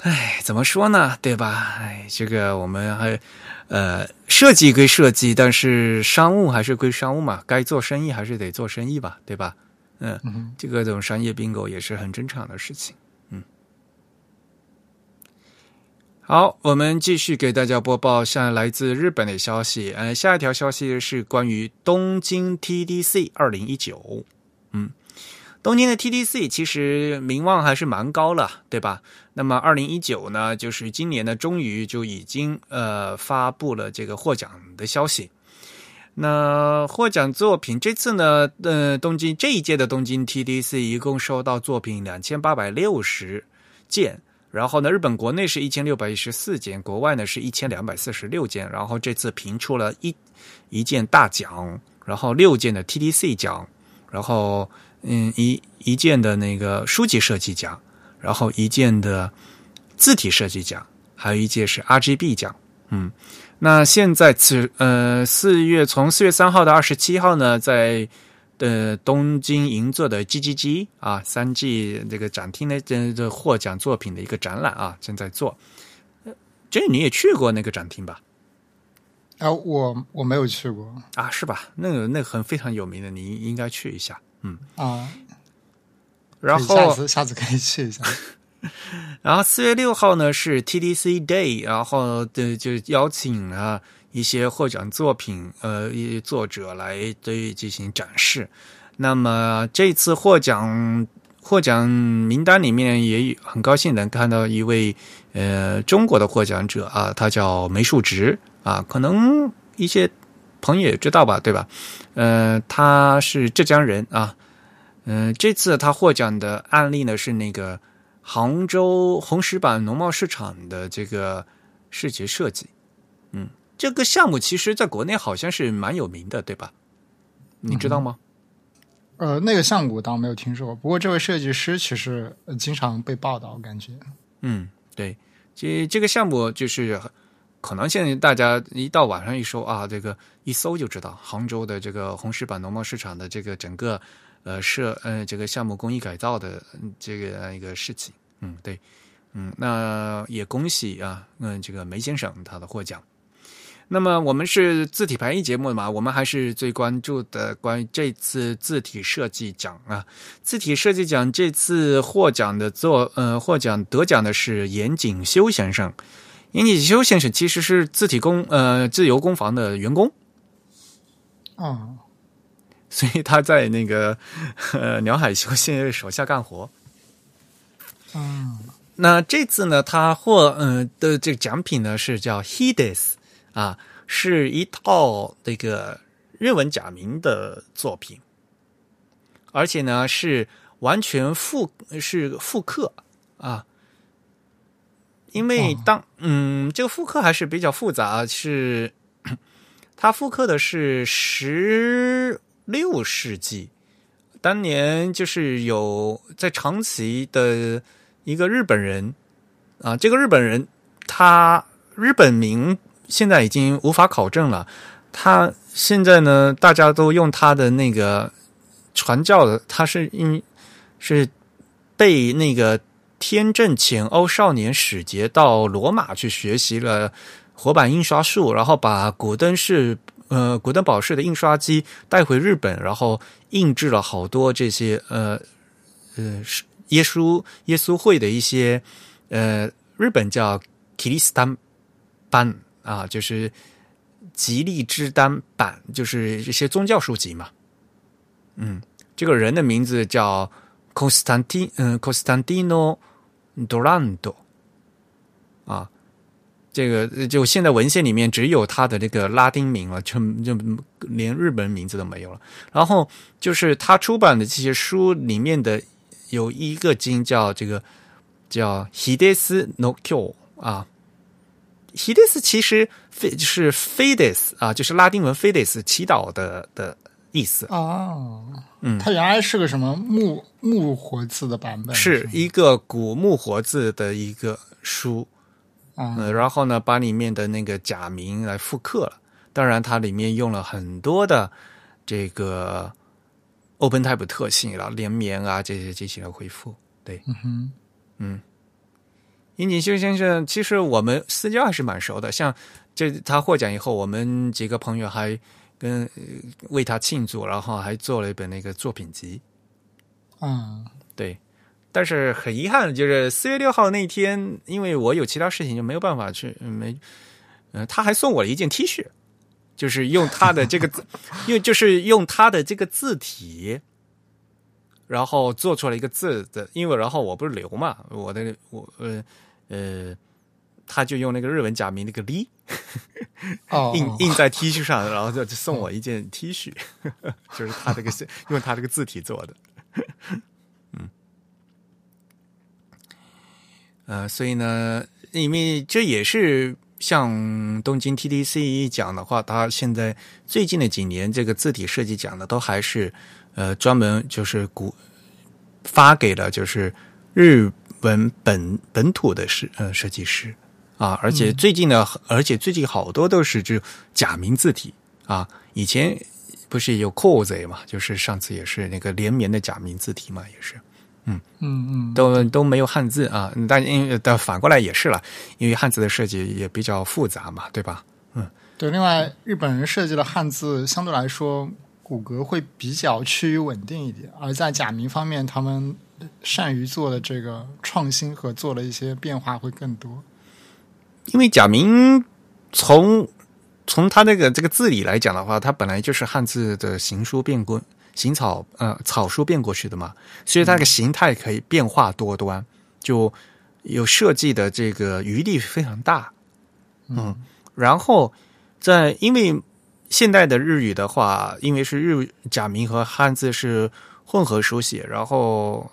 哎，怎么说呢？对吧？哎，这个我们还呃，设计归设计，但是商务还是归商务嘛，该做生意还是得做生意吧，对吧？嗯，这个这种商业并购也是很正常的事情。嗯，好，我们继续给大家播报下来自日本的消息。呃，下一条消息是关于东京 TDC 二零一九。嗯，东京的 TDC 其实名望还是蛮高了，对吧？那么二零一九呢，就是今年呢，终于就已经呃发布了这个获奖的消息。那获奖作品这次呢，呃，东京这一届的东京 TDC 一共收到作品两千八百六十件，然后呢，日本国内是一千六百一十四件，国外呢是一千两百四十六件，然后这次评出了一一件大奖，然后六件的 TDC 奖，然后嗯一一件的那个书籍设计奖，然后一件的字体设计奖，还有一件是 RGB 奖，嗯。那现在此呃四月从四月三号到二十七号呢，在呃东京银座的 G G G 啊三 G 这个展厅的，这这获奖作品的一个展览啊正在做。这你也去过那个展厅吧？啊，我我没有去过啊，是吧？那个那个很非常有名的，你应该去一下。嗯啊，然后下次下次可以去一下。然后四月六号呢是 TDC Day，然后的就邀请了一些获奖作品，呃，一作者来对进行展示。那么这次获奖获奖名单里面也很高兴能看到一位呃中国的获奖者啊，他叫梅树直啊，可能一些朋友也知道吧，对吧？呃，他是浙江人啊，嗯，这次他获奖的案例呢是那个。杭州红石板农贸市场的这个视觉设计，这个项目其实在国内好像是蛮有名的，对吧？你知道吗？呃，那个项目我倒没有听说过，不过这位设计师其实经常被报道，感觉。嗯，对，这这个项目就是可能现在大家一到网上一搜啊，这个一搜就知道杭州的这个红石板农贸市场的这个整个。呃，设呃这个项目工艺改造的这个一个事情，嗯，对，嗯，那也恭喜啊，嗯，这个梅先生他的获奖。那么我们是字体排印节目嘛，我们还是最关注的关于这次字体设计奖啊，字体设计奖这次获奖的作呃获奖得奖的是严景修先生，严景修先生其实是字体工呃自由工坊的员工，哦。所以他在那个 呃鸟海修先生手下干活。嗯，那这次呢，他获呃的这个奖品呢是叫 Hides 啊，是一套那个日文假名的作品，而且呢是完全复是复刻啊，因为当嗯这个复刻还是比较复杂，是它复刻的是十。六世纪，当年就是有在长崎的一个日本人啊，这个日本人他日本名现在已经无法考证了。他现在呢，大家都用他的那个传教的，他是因是被那个天正遣欧少年使节到罗马去学习了活版印刷术，然后把古登式。呃，古登堡式的印刷机带回日本，然后印制了好多这些呃呃是耶稣耶稣会的一些呃日本叫吉利斯丹班啊，就是吉利之丹版，就是一些宗教书籍嘛。嗯，这个人的名字叫 Constantino，嗯，Constantino Durando 啊。这个就现在文献里面只有他的这个拉丁名了，就就连日本名字都没有了。然后就是他出版的这些书里面的有一个经叫这个叫 Hides no Q 啊，Hides 其实非就是 Fides 啊，就是拉丁文 Fides 祈祷的的意思哦。嗯，它原来是个什么木木活字的版本，是一个古木活字的一个书。嗯，然后呢，把里面的那个假名来复刻了。当然，它里面用了很多的这个 OpenType 特性，然后连绵啊这些进行了恢复。对，嗯哼，嗯，樱井修先生，其实我们私交还是蛮熟的。像这他获奖以后，我们几个朋友还跟、呃为他庆祝，然后还做了一本那个作品集。嗯对，但是很遗憾，就是四月六号那天，因为我有其他事情，就没有办法去，嗯没，嗯、他还送我了一件 T 恤，就是用他的这个字，用就是用他的这个字体，然后做出了一个字的，因为然后我不是留嘛，我的我呃呃，他就用那个日文假名那个李哦，印印在 T 恤上，然后就就送我一件 T 恤，就是他这个是 用他这个字体做的。嗯，呃，所以呢，因为这也是像东京 TDC 讲的话，它现在最近的几年这个字体设计奖呢，都还是呃专门就是鼓发给了就是日文本本土的设呃设计师啊，而且最近呢，而且最近好多都是这假名字体啊，以前不是有 o z 嘛，就是上次也是那个连绵的假名字体嘛，也是。嗯嗯嗯，都都没有汉字啊，但因为但反过来也是了，因为汉字的设计也比较复杂嘛，对吧？嗯对。另外，日本人设计的汉字相对来说骨骼会比较趋于稳定一点，而在假名方面，他们善于做的这个创新和做的一些变化会更多。因为假名从从它那个这个字理来讲的话，它本来就是汉字的行书变过行草呃草书变过去的嘛，所以它的形态可以变化多端，就有设计的这个余地非常大。嗯，然后在因为现代的日语的话，因为是日假名和汉字是混合书写，然后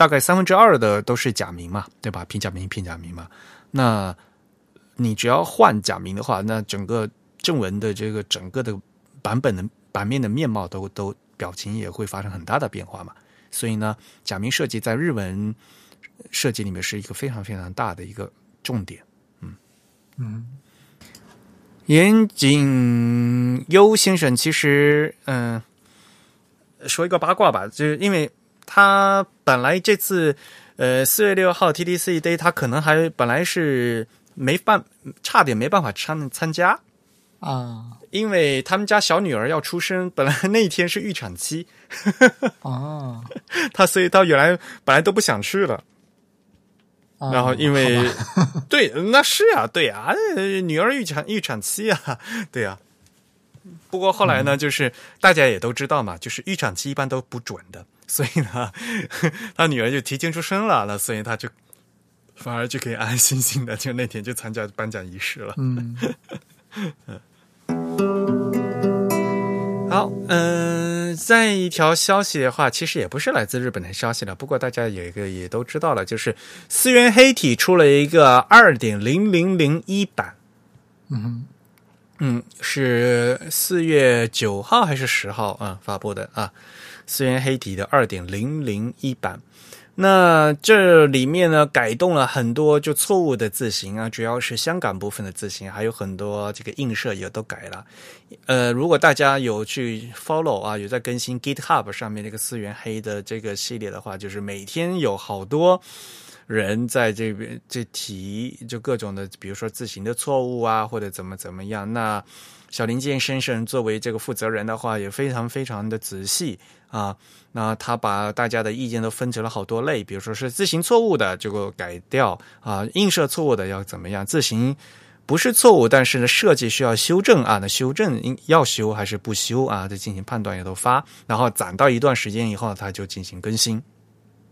大概三分之二的都是假名嘛，对吧？平假名平假名嘛，那你只要换假名的话，那整个正文的这个整个的版本的版面的面貌都都表情也会发生很大的变化嘛。所以呢，假名设计在日文设计里面是一个非常非常大的一个重点。嗯岩井优先生其实，嗯、说一个八卦吧，就是因为他本来这次，呃，四月六号 TDC Day，他可能还本来是没办，差点没办法参参加，啊。因为他们家小女儿要出生，本来那一天是预产期，啊，他所以他原来本来都不想去了。啊然后因为 对，那是啊，对啊，呃女儿预产预产期啊，对啊。不过后来呢，就是大家也都知道嘛，就是预产期一般都不准的，所以呢，他女儿就提前出生了，那所以他就反而就可以安安心心的，就那天就参加颁奖仪式了。嗯 好，嗯、再一条消息的话，其实也不是来自日本的消息了，不过大家有一个也都知道了，就是思源黑体出了一个二点零零零一版，嗯哼嗯，是四月九号还是十号啊、发布的啊？四元黑体的二点零零一版。那这里面呢，改动了很多就错误的字形啊，主要是香港部分的字形，还有很多这个映射也都改了。呃，如果大家有去 follow 啊，有在更新 GitHub 上面那个四元黑的这个系列的话，就是每天有好多人在这边这提就各种的，比如说字形的错误啊，或者怎么怎么样。那小林健先生作为这个负责人的话，也非常非常的仔细啊。那他把大家的意见都分成了好多类，比如说是字形错误的这个改掉啊，映射错误的要怎么样，字形不是错误，但是呢设计需要修正啊，那修正要修还是不修啊，再进行判断也都发，然后攒到一段时间以后，他就进行更新。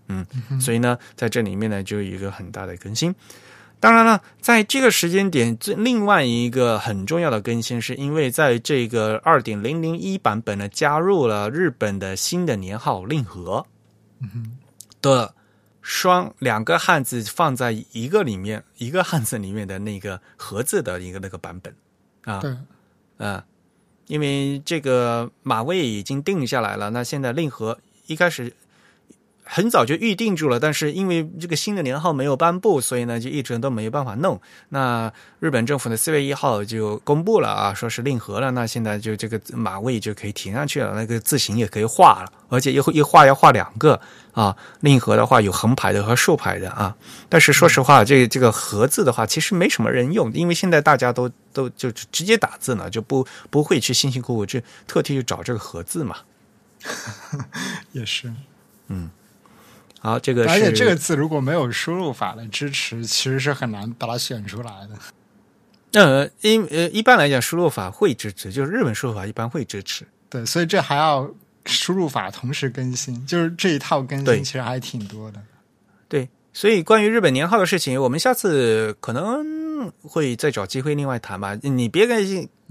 嗯，所以呢，在这里面呢，就有一个很大的更新。当然了，在这个时间点，最另外一个很重要的更新，是因为在这个二点零零一版本呢，加入了日本的新的年号令和。的双两个汉字放在一个里面，一个汉字里面的那个和字的一个那个版本。啊，对，嗯，因为这个马位已经定下来了，那现在令和一开始很早就预定住了，但是因为这个新的年号没有颁布，所以呢就一直都没有办法弄。那日本政府呢四月一号就公布了啊，说是令和了，那现在就这个马位就可以停上去了，那个字形也可以画了，而且一一画要画两个啊。令和的话有横排的和竖排的啊，但是说实话，这这个和字的话其实没什么人用，因为现在大家都都就直接打字呢，就不不会去辛辛苦苦去特地去找这个和字嘛。也是，嗯。好，这个而且这个字如果没有输入法的支持，其实是很难把它选出来的。呃，因呃一般来讲，输入法会支持，就是日本输入法一般会支持。对，所以这还要输入法同时更新，就是这一套更新其实还挺多的。对，所以关于日本年号的事情，我们下次可能会再找机会另外谈吧。你别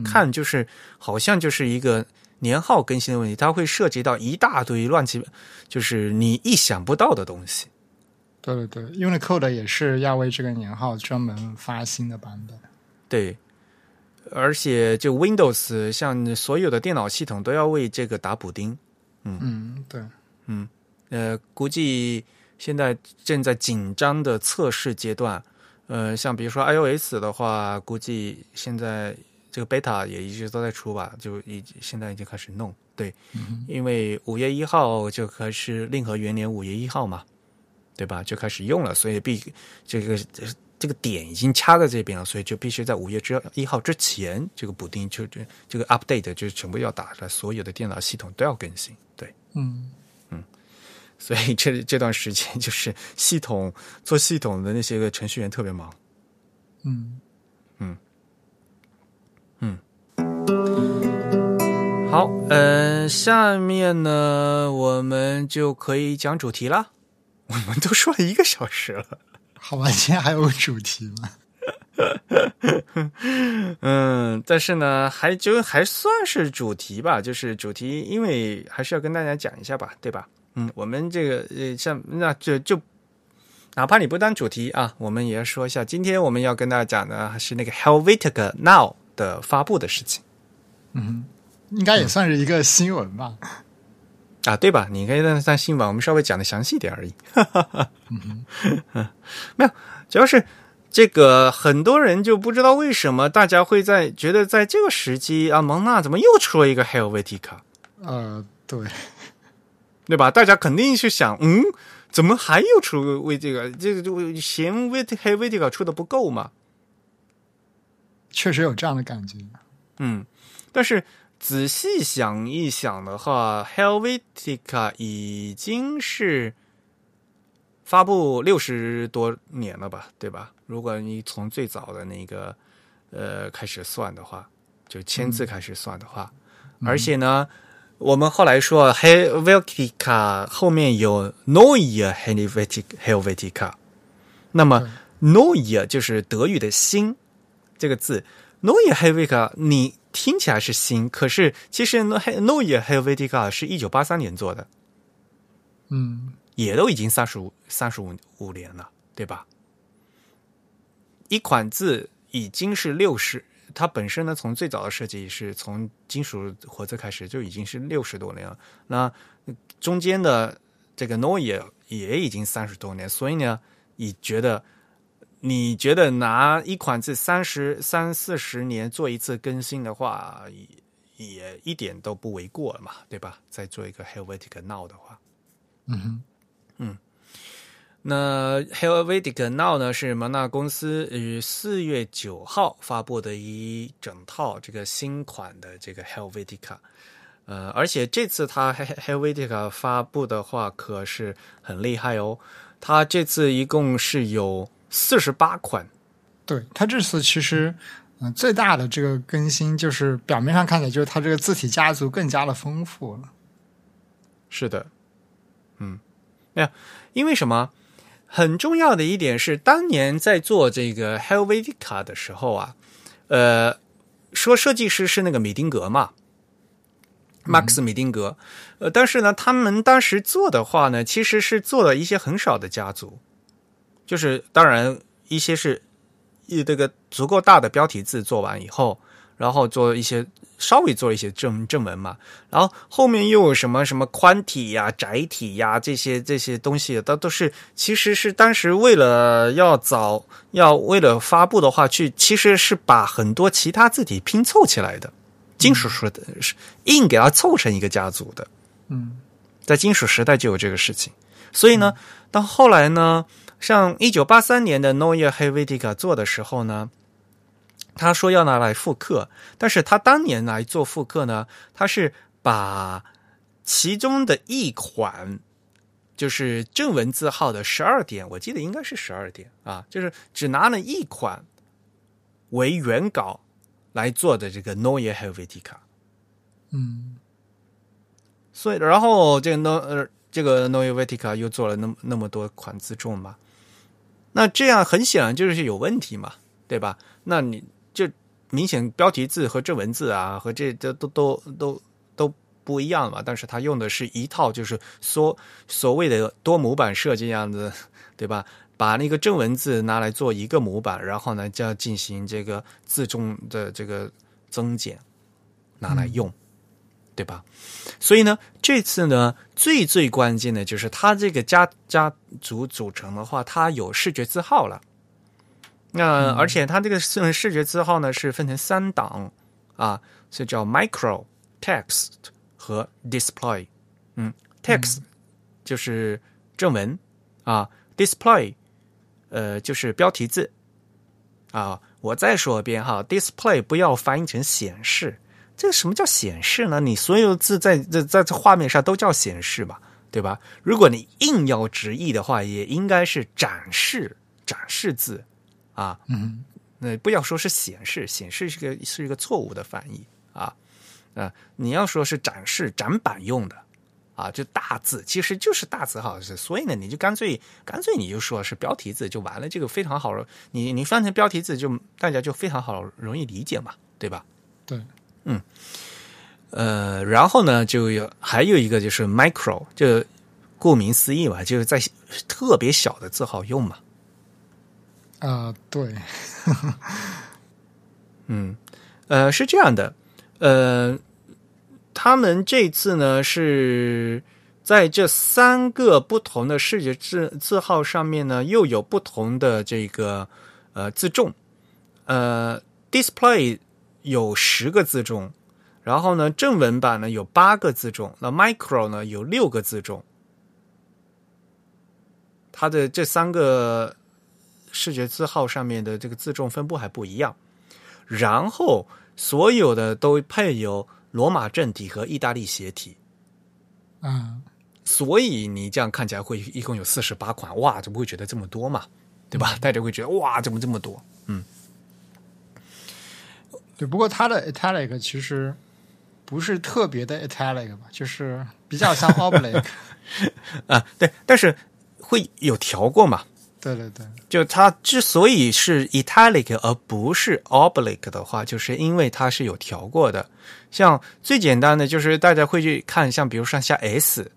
看，就是好像就是一个。年号更新的问题，它会涉及到一大堆乱七，就是你意想不到的东西。对对对，Unicode 也是要为这个年号专门发新的版本。对，而且就 Windows 像所有的电脑系统都要为这个打补丁。嗯嗯，对，嗯呃，估计现在正在紧张的测试阶段。呃，像比如说 iOS 的话，估计现在。这个 beta 也一直都在出吧，就已现在已经开始弄，对，因为五月一号就开始令和元年五月一号嘛，对吧？就开始用了，所以必这个这个点已经掐在这边了，所以就必须在五月之一号之前，这个补丁就这这个 update 就全部要打出来，所有的电脑系统都要更新，对，嗯嗯，所以这这段时间就是系统做系统的那些个程序员特别忙，嗯。好，嗯，下面呢，我们就可以讲主题了。我们都说了一个小时了，好吧？今天还有主题吗？嗯，但是呢，还就还算是主题吧，就是主题，因为还是要跟大家讲一下吧，对吧？嗯，我们这个呃，像那就就哪怕你不当主题啊，我们也要说一下，今天我们要跟大家讲的还是那个 Helvetica Now 的发布的事情。嗯。应该也算是一个新闻吧，啊，对吧？你可以当当新闻，我们稍微讲的详细点而已。没有，主要是这个很多人就不知道为什么大家会在觉得在这个时机啊，蒙娜怎么又出了一个 Helvetica？呃，对，对吧？大家肯定是想，嗯，怎么还又出为这个？这个就嫌 Helvetica 出的不够嘛？确实有这样的感觉。嗯，但是。仔细想一想的话，Helvetica 已经是发布六十多年了吧，对吧？如果你从最早的那个呃开始算的话，就签字开始算的话，而且呢，我们后来说 Helvetica 后面有 Neue Helvetica，那么 Neue 就是德语的新这个字，Neue Helvetica 你。听起来是新，可是其实 No Noe Helvetica 是一九八三年做的，嗯，也都已经三十五三十五五年了，对吧？一款字已经是六十，它本身呢，从最早的设计是从金属活字开始就已经是六十多年了，那中间的这个 Noe 也已经三十多年，所以呢，你觉得？你觉得拿一款这三十三四十年做一次更新的话，也一点都不为过了嘛，对吧？再做一个 Helvetica Now 的话，嗯哼，嗯，那 Helvetica Now 呢是蒙纳公司于四月九号发布的一整套这个新款的这个 Helvetica，呃，而且这次它 Helvetica 发布的话可是很厉害哦，它这次一共是有。四十八款，对它这次其实，嗯，最大的这个更新就是表面上看起来就是它这个字体家族更加的丰富了。是的，嗯，哎呀，因为什么？很重要的一点是，当年在做这个 Helvetica 的时候啊，呃，说设计师是那个米丁格嘛，Max 米丁格，呃，但是呢，他们当时做的话呢，其实是做了一些很少的家族。就是当然，一些是，一这个足够大的标题字做完以后，然后做一些稍微做一些正正文嘛，然后后面又有什么什么宽体呀、窄体呀这些这些东西，都都是其实是当时为了要早要为了发布的话，去其实是把很多其他字体拼凑起来的，金属时代是硬给它凑成一个家族的。嗯在金属时代就有这个事情，所以呢，到后来呢，像一九八三年的 Neue Helvetica 做的时候呢，他说要拿来复刻，但是他当年来做复刻呢，他是把其中的一款就是正文字号的十二点，我记得应该是十二点啊，就是只拿了一款为原稿来做的这个 Neue Helvetica。嗯所以，然后这个 No 呃，这个 Neue Helvetica 又做了那么那么多款自重嘛，那这样很显然就是有问题嘛，对吧？那你就明显标题字和正文字啊，和这这都都都都不一样嘛。但是它用的是一套，就是所所谓的多模板设计样子，对吧？把那个正文字拿来做一个模板，然后呢，就要进行这个字重的这个增减，拿来用。对吧？所以呢，这次呢，最最关键的就是它这个家家族组成的话，它有视觉字号了。那、而且它这个视视觉字号呢是分成三档啊，是叫 micro、text 和 display。嗯，text 就是正文啊，display 呃就是标题字啊。我再说一遍哈，display 不要翻译成显示。这个什么叫显示呢？你所有字在在在这画面上都叫显示吧，对吧？如果你硬要直译的话，也应该是展示展示字啊。嗯那不要说是显示，显示是个是一个错误的翻译啊。呃，你要说是展示展板用的啊，就大字其实就是大字号，是所以呢，你就干脆干脆你就说是标题字就完了，这个非常好，你你翻成标题字就大家就非常好容易理解嘛，对吧？对，呃，然后呢，就有还有一个就是 micro，就顾名思义嘛，就是在特别小的字号用嘛。啊、对，嗯，呃，是这样的，呃，他们这次呢是在这三个不同的视觉字字号上面呢，又有不同的这个呃字重，呃，display 有十个字重，然后呢，正文版呢有八个字重，那 micro 呢有六个字重，它的这三个视觉字号上面的这个字重分布还不一样。然后所有的都配有罗马正体和意大利斜体，嗯、所以你这样看起来会一共有四十八款，哇，怎么会觉得这么多嘛？对吧？大家会觉得哇，怎么这么多？对。不过它的 italic 其实不是特别的 italic 吧，就是比较像 oblique。啊，对，但是会有调过嘛？对对对，就它之所以是 italic 而不是 oblique 的话，就是因为它是有调过的。像最简单的就是大家会去看，像比如说像 S，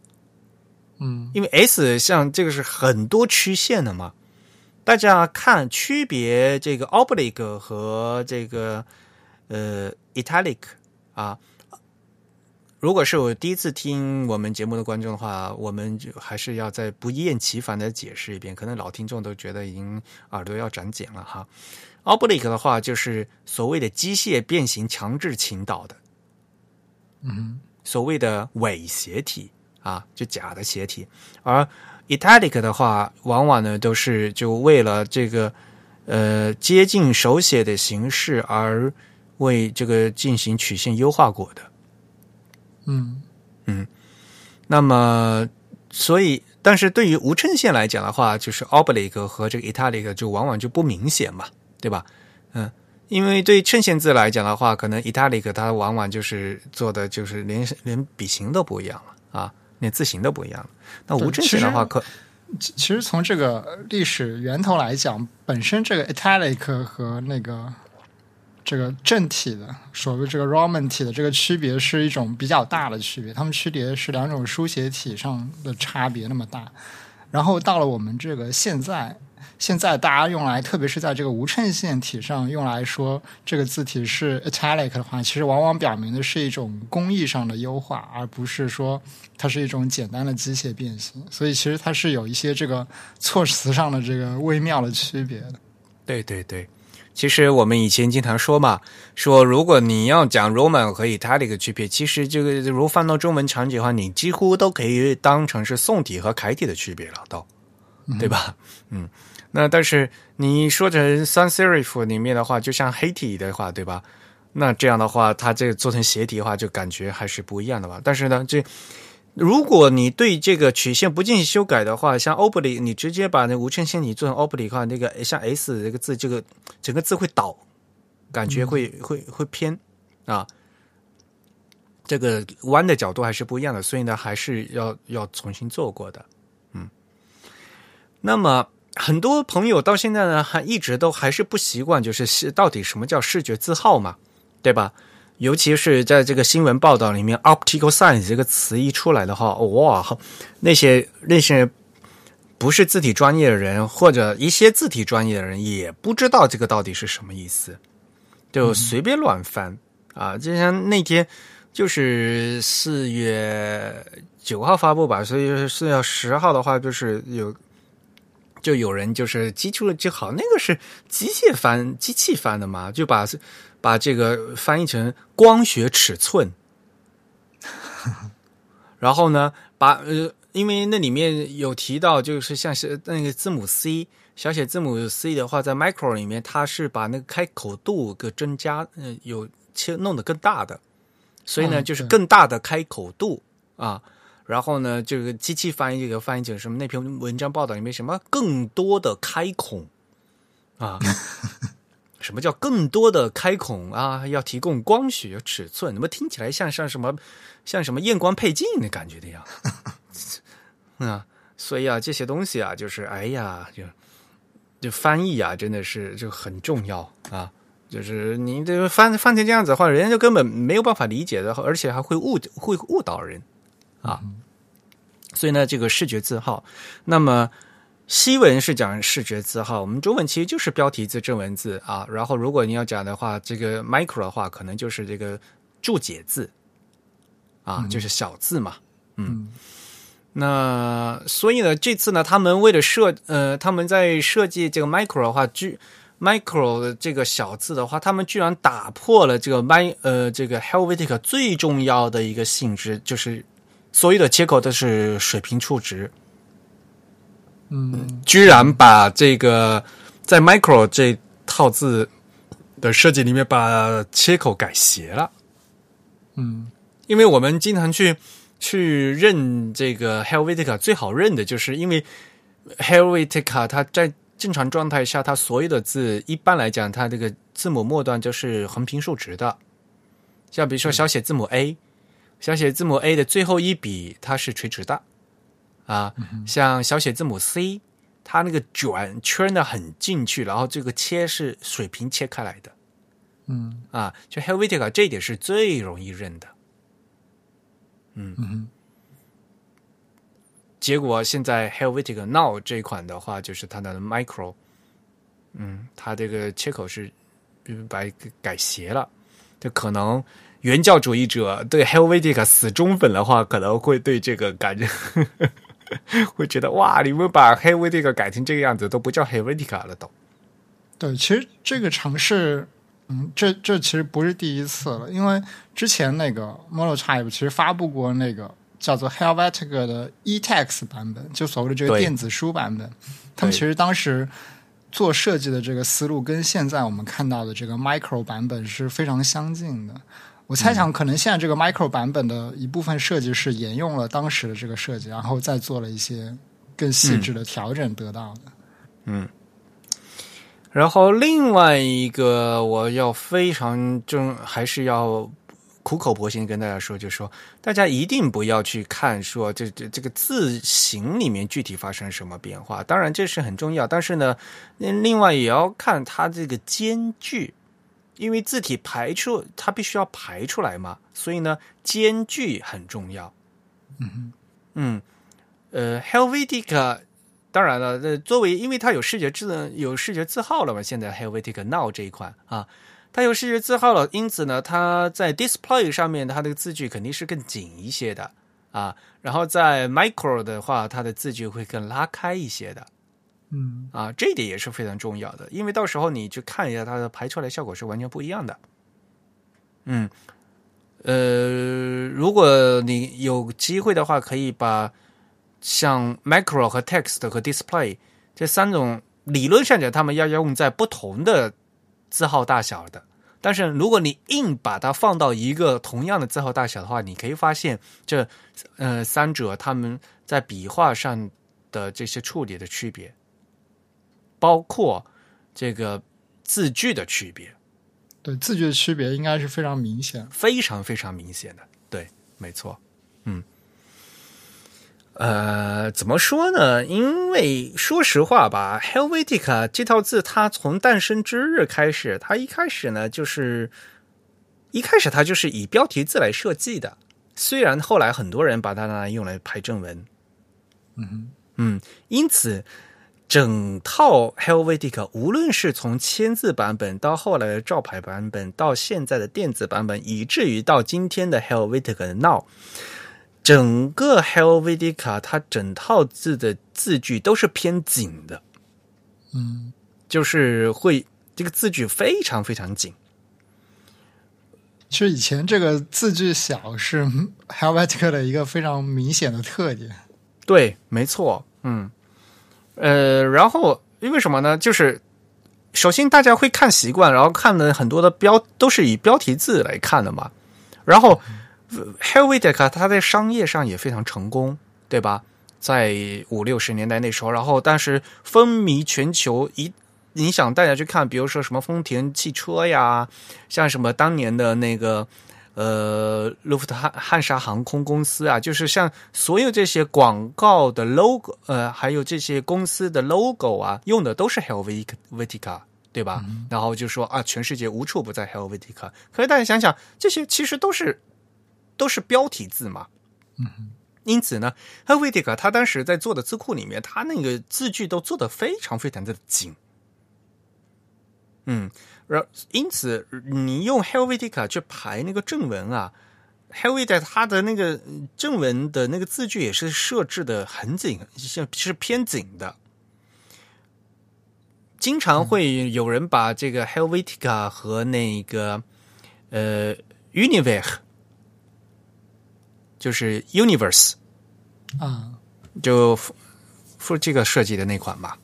嗯因为 S 像这个是很多曲线的嘛，大家看区别这个 oblique 和这个呃 italic 啊。如果是我第一次听我们节目的观众的话，我们就还是要再不厌其烦的解释一遍，可能老听众都觉得已经耳朵要长茧了哈。oblique 的话就是所谓的机械变形强制倾倒的，嗯所谓的伪斜体啊，就假的斜体。而 italic 的话，往往呢都是就为了这个呃接近手写的形式而为这个进行曲线优化过的。嗯嗯那么，所以，但是对于无衬线来讲的话，就是 oblique 和这个 italic 就往往就不明显嘛，对吧？嗯，因为对衬线字来讲的话，可能 italic 它往往就是做的就是连连笔形都不一样了啊，连字形都不一样了。那无衬线的话，可其其实从这个历史源头来讲，本身这个 italic 和那个这个正体的所谓这个 Roman 体的这个区别是一种比较大的区别，它们区别是两种书写体上的差别那么大。然后到了我们这个现在，现在大家用来，特别是在这个无衬线体上用来说这个字体是 italic 的话，其实往往表明的是一种工艺上的优化，而不是说它是一种简单的机械变形。所以其实它是有一些这个措辞上的这个微妙的区别的。对对对。其实我们以前经常说嘛，说如果你要讲 Roman 和 Italic 区别，其实这个如放到中文场景的话，你几乎都可以当成是宋体和楷体的区别了，都，对吧？嗯，那但是你说成 Sans Serif 里面的话，就像黑体的话，对吧？那这样的话，它这个做成斜体的话，就感觉还是不一样的吧？但是呢，这。如果你对这个曲线不进行修改的话，像 oblique，你直接把那无衬线你做成 oblique 的话，那个像 S 这个字，这个整个字会倒，感觉会会会偏啊。这个弯的角度还是不一样的，所以呢，还是要要重新做过的。嗯，那么很多朋友到现在呢，还一直都还是不习惯，就是到底什么叫视觉字号嘛，对吧？尤其是在这个新闻报道里面，“optical science 这个词一出来的话，哇，那些那些不是字体专业的人，或者一些字体专业的人，也不知道这个到底是什么意思，就随便乱翻啊！就像那天就是四月九号发布吧，所以四月十号的话，就是有就有人就是记出了就好，那个是机械翻、机器翻的嘛，就把。把这个翻译成光学尺寸，然后呢，把呃，因为那里面有提到，就是像是那个字母 C，小写字母 C 的话，在 micro 里面，它是把那个开口度给增加，嗯，有切弄得更大的，所以呢，就是更大的开口度啊。然后呢，这个机器翻译这个翻译成什么？那篇文章报道里面什么更多的开孔啊？什么叫更多的开孔啊？要提供光学尺寸，怎么听起来像像什么像什么验光配镜的感觉的呀？啊，所以啊，这些东西啊，就是哎呀，就就翻译啊，真的是就很重要啊。就是你这翻翻成这样子的话，人家就根本没有办法理解的，而且还会误会误导人啊。所以呢，这个视觉字号，那么。西文是讲视觉字号，我们中文其实就是标题字、正文字啊。然后，如果你要讲的话，这个 micro 的话，可能就是这个注解字啊，就是小字嘛。嗯，那所以呢，这次呢，他们为了设呃，他们在设计这个 micro 的话，居 micro 的这个小字的话，他们居然打破了这个 my 呃这个 Helvetica 最重要的一个性质，就是所有的接口都是水平触值。嗯，居然把这个在 micro 这套字的设计里面把切口改斜了。嗯，因为我们经常去去认这个 Helvetica，最好认的就是因为 Helvetica 它在正常状态下，它所有的字一般来讲，它这个字母末端就是横平竖直的。像比如说小写字母 A，小写字母 A 的最后一笔它是垂直的。啊，像小写字母 C，它那个卷圈的很进去，然后这个切是水平切开来的。嗯，啊，就 Helvetica 这一点是最容易认的。嗯，结果现在 Helvetica Now 这一款的话，就是它的 Micro，嗯，它这个切口是把改斜了，就可能原教主义者对 Helvetica 死忠粉的话，可能会对这个感觉。会觉得哇，你们把 Helvetica 改成这个样子，都不叫 Helvetica 了，都。对，其实这个尝试，嗯，这这其实不是第一次了，因为之前那个 Model Type 其实发布过那个叫做 Helvetica 的 eText 版本，就所谓的这个电子书版本。他们其实当时做设计的这个思路，跟现在我们看到的这个 Micro 版本是非常相近的。我猜想，可能现在这个 Micro 版本的一部分设计是沿用了当时的这个设计，然后再做了一些更细致的调整得到的。嗯。然后另外一个我要非常正，还是要苦口婆心跟大家说，就是说大家一定不要去看说这这这个字形里面具体发生什么变化，当然这是很重要，但是呢，另外也要看它这个间距。因为字体排出，它必须要排出来嘛，所以呢，间距很重要。嗯嗯，呃，Helvetica 当然了，呃，作为因为它有视觉字有视觉字号了嘛，现在 Helvetica Now 这一款啊，它有视觉字号了，因此呢，它在 Display 上面它的字距肯定是更紧一些的啊。然后在 Micro 的话，它的字距会更拉开一些的。嗯啊，这一点也是非常重要的，因为到时候你去看一下它的排出来效果是完全不一样的。嗯，呃，如果你有机会的话，可以把像 Macro 和 Text 和 Display 这三种理论上讲，它们要用在不同的字号大小的。但是如果你硬把它放到一个同样的字号大小的话，你可以发现这呃三者它们在笔画上的这些处理的区别。包括这个字句的区别，对字句的区别应该是非常明显，非常非常明显的。对，没错。嗯，呃，怎么说呢？因为说实话吧，Helvetica 这套字它从诞生之日开始，它一开始呢就是一开始它就是以标题字来设计的。虽然后来很多人把它拿来用来排正文，嗯嗯，因此。整套 Helvetica，无论是从签字版本到后来的照牌版本，到现在的电子版本，以至于到今天的 Helvetica Now，整个 Helvetica 它整套字的字句都是偏紧的，嗯，就是会这个字句非常非常紧。其实以前这个字句小是 Helvetica 的一个非常明显的特点。对，没错，嗯。呃，然后因为什么呢？就是首先大家会看习惯，然后看的很多的标都是以标题字来看的嘛。然后 Helvetica 它在商业上也非常成功，对吧？在五六十年代那时候，然后但是风靡全球，一影响大家去看，比如说什么丰田汽车呀，像什么当年的那个。呃，路福特汉汉莎航空公司啊，就是像所有这些广告的 logo，呃，还有这些公司的 logo 啊，用的都是 Helvetica，对吧？然后就说啊，全世界无处不在 Helvetica。可是大家想想，这些其实都是都是标题字嘛。嗯，因此呢，Helvetica 他当时在做的字库里面，他那个字句都做的非常非常的紧。嗯。然因此，你用 Helvetica 去排那个正文啊，Helvetica 它的那个正文的那个字句也是设置的很紧，像是偏紧的。经常会有人把这个 Helvetica 和那个呃 Universe，就是 Universe 啊，就复这个设计的那款嘛，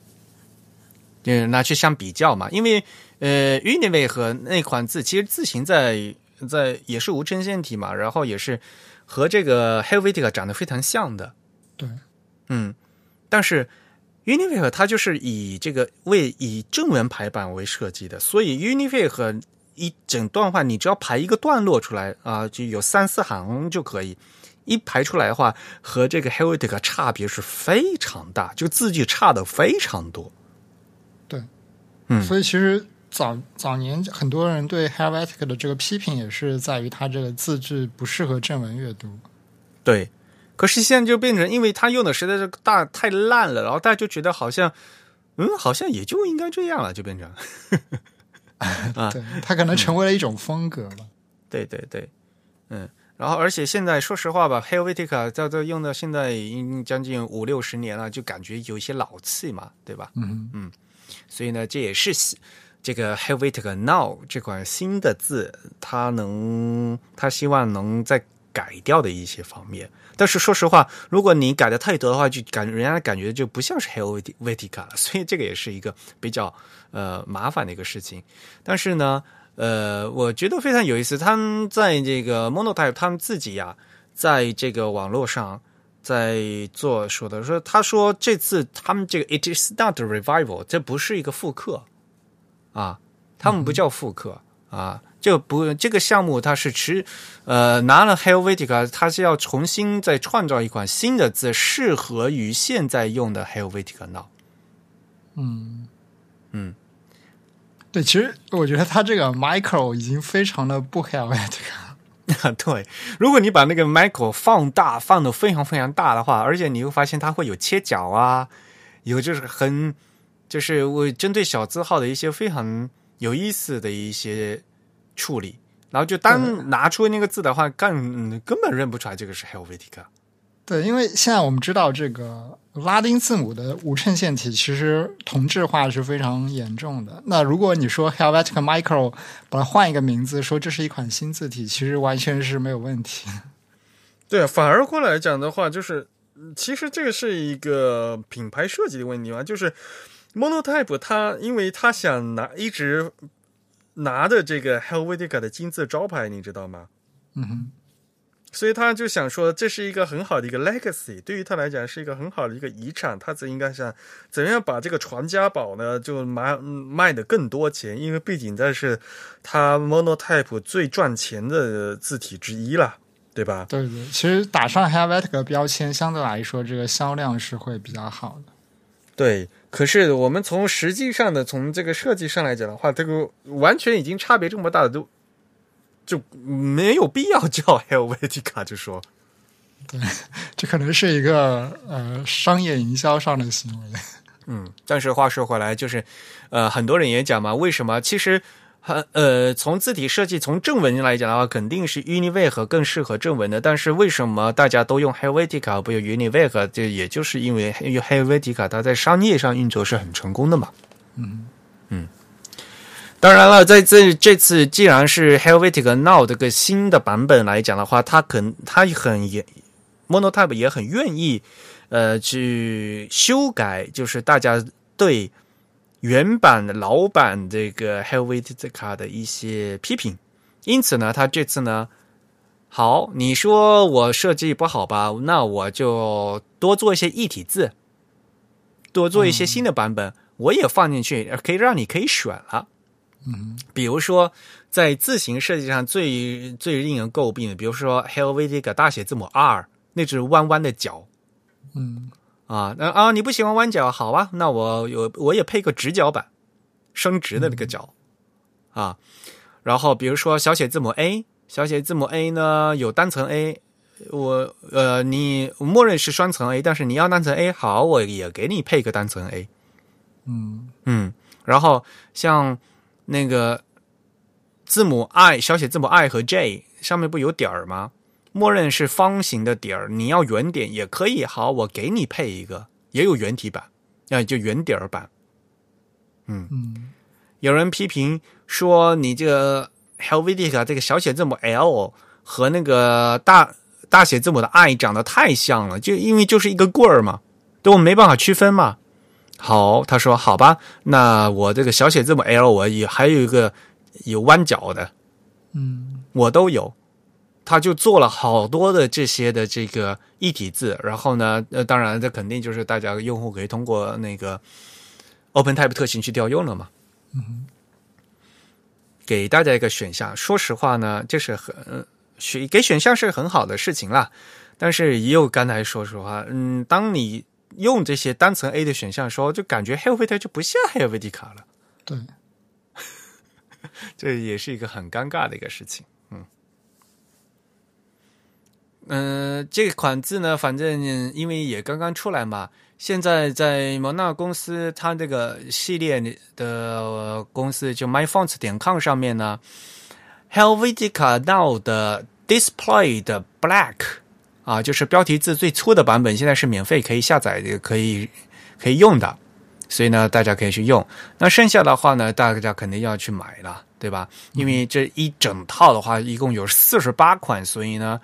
就拿去相比较嘛，因为。呃，Unive 和那款字其实字形在在也是无衬线体嘛，然后也是和这个 Helvetica 长得非常像的。对，嗯，但是 Unive 它就是以这个为以正文排版为设计的，所以 Unive 和一整段话，你只要排一个段落出来啊，就有三四行就可以。一排出来的话，和这个 Helvetica 差别是非常大，就字距差的非常多。所以其实。早早年很多人对 Helvetica 的这个批评也是在于它这个字句不适合正文阅读。对，可是现在就变成，因为它用的实在是大太烂了，然后大家就觉得好像，嗯，好像也就应该这样了，就变成，啊，对，它可能成为了一种风格了。对对对，嗯，然后而且现在说实话吧，Helvetica 在这用到现在已经将近五六十年了，就感觉有一些老气嘛，对吧？嗯嗯，所以呢，这也是。这个 Helvetica Now 这款新的字，它能，它希望能再改掉的一些方面。但是说实话，如果你改的太多的话，就感人家感觉就不像是 Helvetica 了。所以这个也是一个比较呃麻烦的一个事情。但是呢，呃，我觉得非常有意思。他们在这个 Monotype，他们自己呀，在这个网络上在做说的，说他说这次他们这个 It is not revival，这不是一个复刻。啊，他们不叫复刻啊，就不这个项目，它是持呃拿了 Helvetica，它是要重新再创造一款新的字，适合于现在用的 Helvetica Now。嗯嗯，对，其实我觉得他这个 Micro 已经非常的不 Helvetica。对，如果你把那个 Michael 放大，放的非常非常大的话，而且你会发现它会有切角啊。有就是很就是我针对小字号的一些非常有意思的一些处理，然后就单拿出那个字的话，根根本认不出来这个是 Helvetica。对，因为现在我们知道这个拉丁字母的无衬线体其实同质化是非常严重的。那如果你说 Helvetica Micro 把它换一个名字，说这是一款新字体，其实完全是没有问题。对，反而过来讲的话，就是其实这个是一个品牌设计的问题嘛，就是 Monotype 它因为它想拿一直拿的这个 Helvetica 的金字招牌，你知道吗？嗯哼。所以他就想说，这是一个很好的一个 legacy，对于他来讲是一个很好的一个遗产。他则应该想怎样把这个传家宝呢，就卖卖的更多钱，因为毕竟这是他 Monotype 最赚钱的字体之一了，对吧？对对，其实打上 Helvetica 标签，相对来说这个销量是会比较好的。对，可是我们从实际上的从这个设计上来讲的话，这个完全已经差别这么大的都。就没有必要叫 Helvetica，就说，对，这可能是一个呃商业营销上的行为。嗯，但是话说回来，就是呃很多人也讲嘛，为什么？其实很呃从字体设计从正文来讲的话，肯定是 Unive 更适合正文的。但是为什么大家都用 Helvetica 不用 Unive？这也就是因为 Helvetica 它在商业上运作是很成功的嘛。嗯嗯。当然了，在这这次既然是 Helvetica Now 这个新的版本来讲的话，它肯它很也 Monotype 也很愿意呃去修改，就是大家对原版老版这个 Helvetica 的一些批评。因此呢，他这次呢，好，你说我设计不好吧？那我就多做一些异体字，多做一些新的版本，我也放进去，可以让你可以选了。嗯，比如说，在字形设计上最最令人诟病的，比如说 Helvetica 大写字母 R 那只弯弯的角，嗯啊，那啊你不喜欢弯角，好吧，那我有我也配个直角版，升直的那个角啊。然后比如说小写字母 A，小写字母 A 呢有单层 A，我呃你默认是双层 A，但是你要单层 A，好，我也给你配个单层 A。嗯嗯，然后像。那个字母 i 小写字母 i 和 j 上面不有点儿吗？默认是方形的点儿，你要圆点也可以。好，我给你配一个，也有圆体版，啊，就圆点儿版。嗯嗯，有人批评说你这个 Helvetica 这个小写字母 l 和那个大大写字母的 i 长得太像了，就因为就是一个棍儿嘛，都没办法区分嘛。好，他说好吧，那我这个小写字母 L 我也还有一个有弯角的，嗯，我都有，他就做了好多的这些的这个一体字，然后呢，呃，当然这肯定就是大家用户可以通过那个 OpenType 特性去调用了嘛，嗯，给大家一个选项，说实话呢，这是很选给选项是很好的事情啦，但是也有刚才说实话，嗯，当你。用这些单层 A 的选项的时候，就感觉 Helvetica 就不像 Helvetica 了。对，这也是一个很尴尬的一个事情。嗯，嗯，这款字呢，反正因为也刚刚出来嘛，现在在蒙纳公司，它这个系列的公司就 MyFonts 点 com 上面呢，Helvetica Now 的 Display 的 Black。啊，就是标题字最粗的版本，现在是免费可以下载的，可以可以用的，所以呢，大家可以去用。那剩下的话呢，大家肯定要去买了，对吧？因为这一整套的话，一共有四十八款，所以呢，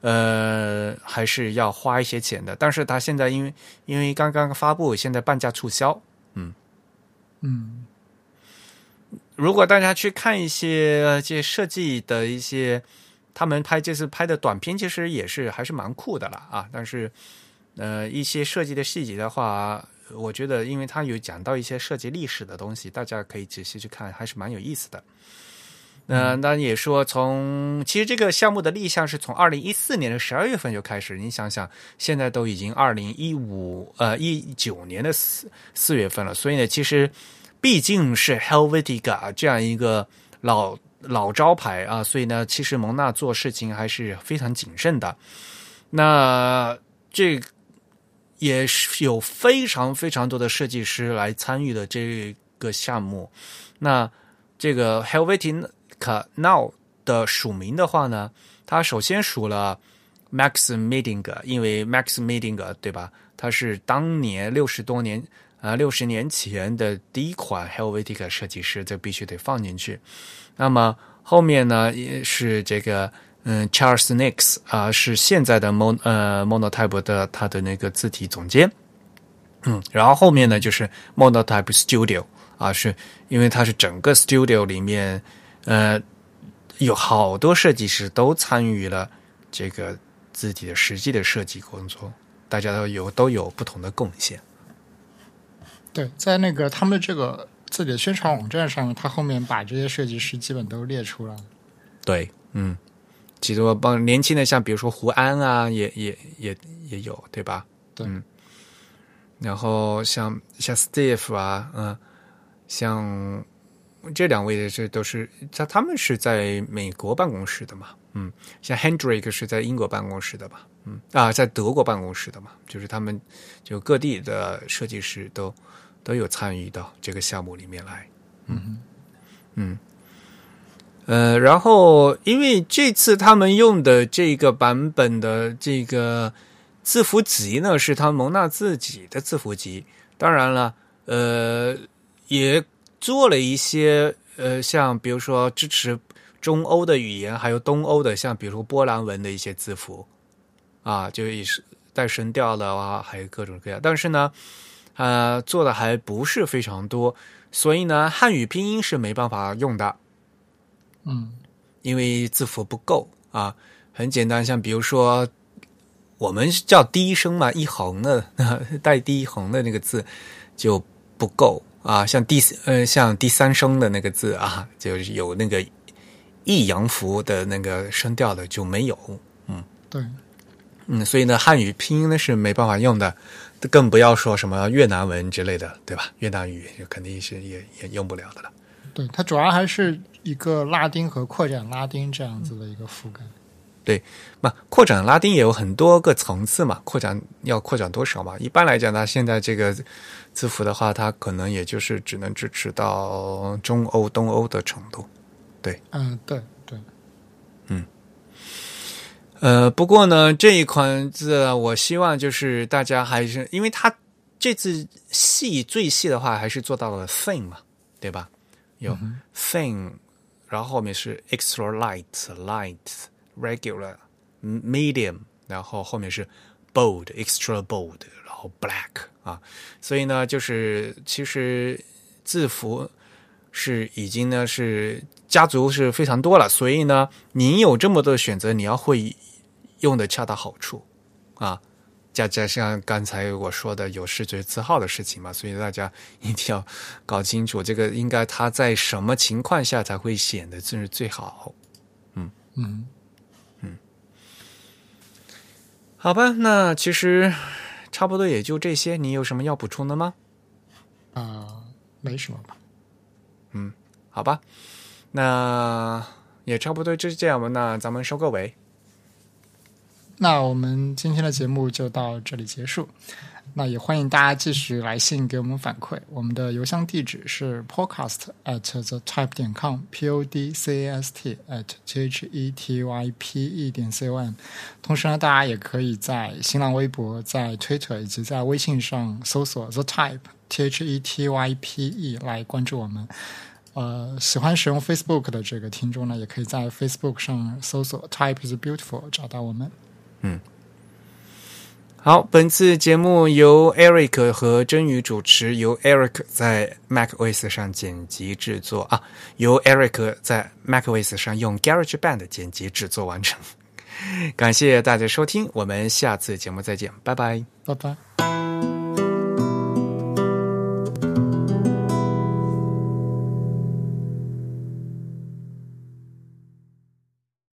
呃，还是要花一些钱的。但是它现在因为因为刚刚发布，现在半价促销，嗯嗯。如果大家去看一些这设计的一些。他们拍这次拍的短片，其实也是还是蛮酷的了啊！但是，呃，一些设计的细节的话，我觉得，因为他有讲到一些设计历史的东西，大家可以仔细去看，还是蛮有意思的。嗯，当然也说，从其实这个项目的立项是从二零一四年的十二月份就开始，你想想，现在都已经二零一五呃一九年的四四月份了，所以呢，其实毕竟是 Helvetica 这样一个老。老招牌啊，所以呢，其实蒙娜做事情还是非常谨慎的。那这也是有非常非常多的设计师来参与的这个项目。那这个 Helvetica Now 的署名的话呢，它首先署了 Max Medinger，因为 Max Medinger 对吧？他是当年六十多年啊六十年前的第一款 Helvetica 设计师，这必须得放进去。那么后面呢，也是这个嗯 Charles Nix 啊，是现在的 Mon 呃 Monotype 的他的那个字体总监。嗯，然后后面呢就是 Monotype Studio 啊，是因为它是整个 Studio 里面呃有好多设计师都参与了这个字体的实际的设计工作。大家都有都有不同的贡献。对，在那个他们这个自己的宣传网站上面，他后面把这些设计师基本都列出来了。对，嗯，几多帮年轻的，像比如说胡安啊，也也也也有，对吧？对。然后像像 Steve 啊，嗯，像这两位的这都是他他们是在美国办公室的嘛，嗯，像 Hendrik 是在英国办公室的吧。嗯啊，在德国办公室的嘛，就是他们就各地的设计师都都有参与到这个项目里面来。嗯嗯呃，然后因为这次他们用的这个版本的这个字符集呢，是他蒙纳自己的字符集。当然了，呃，也做了一些呃，像比如说支持中欧的语言，还有东欧的，像比如说波兰文的一些字符。啊，就也是带声调的啊，还有各种各样，但是呢，呃，做的还不是非常多，所以呢，汉语拼音是没办法用的，嗯，因为字符不够啊。很简单，像比如说，我们叫第一声嘛，一横的 带第一横的那个字就不够啊。像第呃，像第三声的那个字啊，就是有那个抑扬符的那个声调的就没有，嗯，对。嗯，所以呢，汉语拼音呢是没办法用的，更不要说什么越南文之类的，对吧？越南语肯定是也也用不了的了。对，它主要还是一个拉丁和扩展拉丁这样子的一个覆盖。对，那扩展拉丁也有很多个层次嘛，扩展要扩展多少嘛？一般来讲呢，现在这个字符的话，它可能也就是只能支持到中欧、东欧的程度。对，嗯，对。呃，不过呢，这一款字，我希望就是大家还是，因为它这次细最细的话，还是做到了 thin 嘛，对吧？有 thin，然后后面是 extra light、light、regular、medium，然后后面是 bold、extra bold，然后 black 啊，所以呢，就是其实字符是已经呢是家族是非常多了，所以呢，你有这么多选择，你要会。用的恰到好处，啊，加加上刚才我说的有视觉字号的事情嘛，所以大家一定要搞清楚这个应该它在什么情况下才会显得真是最好。嗯嗯嗯，好吧，那其实差不多也就这些，你有什么要补充的吗？啊，没什么吧。嗯，好吧，那也差不多就是这样吧，那咱们收个尾。那我们今天的节目就到这里结束。那也欢迎大家继续来信给我们反馈。我们的邮箱地址是 podcast at the type 点 com，p o d c a s t at t h e t y p e 点 c o m。同时呢，大家也可以在新浪微博、在 Twitter 以及在微信上搜索 the type t h e t y p e 来关注我们。呃，喜欢使用 Facebook 的这个听众呢，也可以在 Facebook 上搜索 type is beautiful 找到我们。嗯，好，本次节目由 Eric 和真宇主持，由 Eric 在 MacOS 上剪辑制作啊，由 Eric 在 MacOS 上用 GarageBand 剪辑制作完成。感谢大家收听，我们下次节目再见，拜拜，拜拜。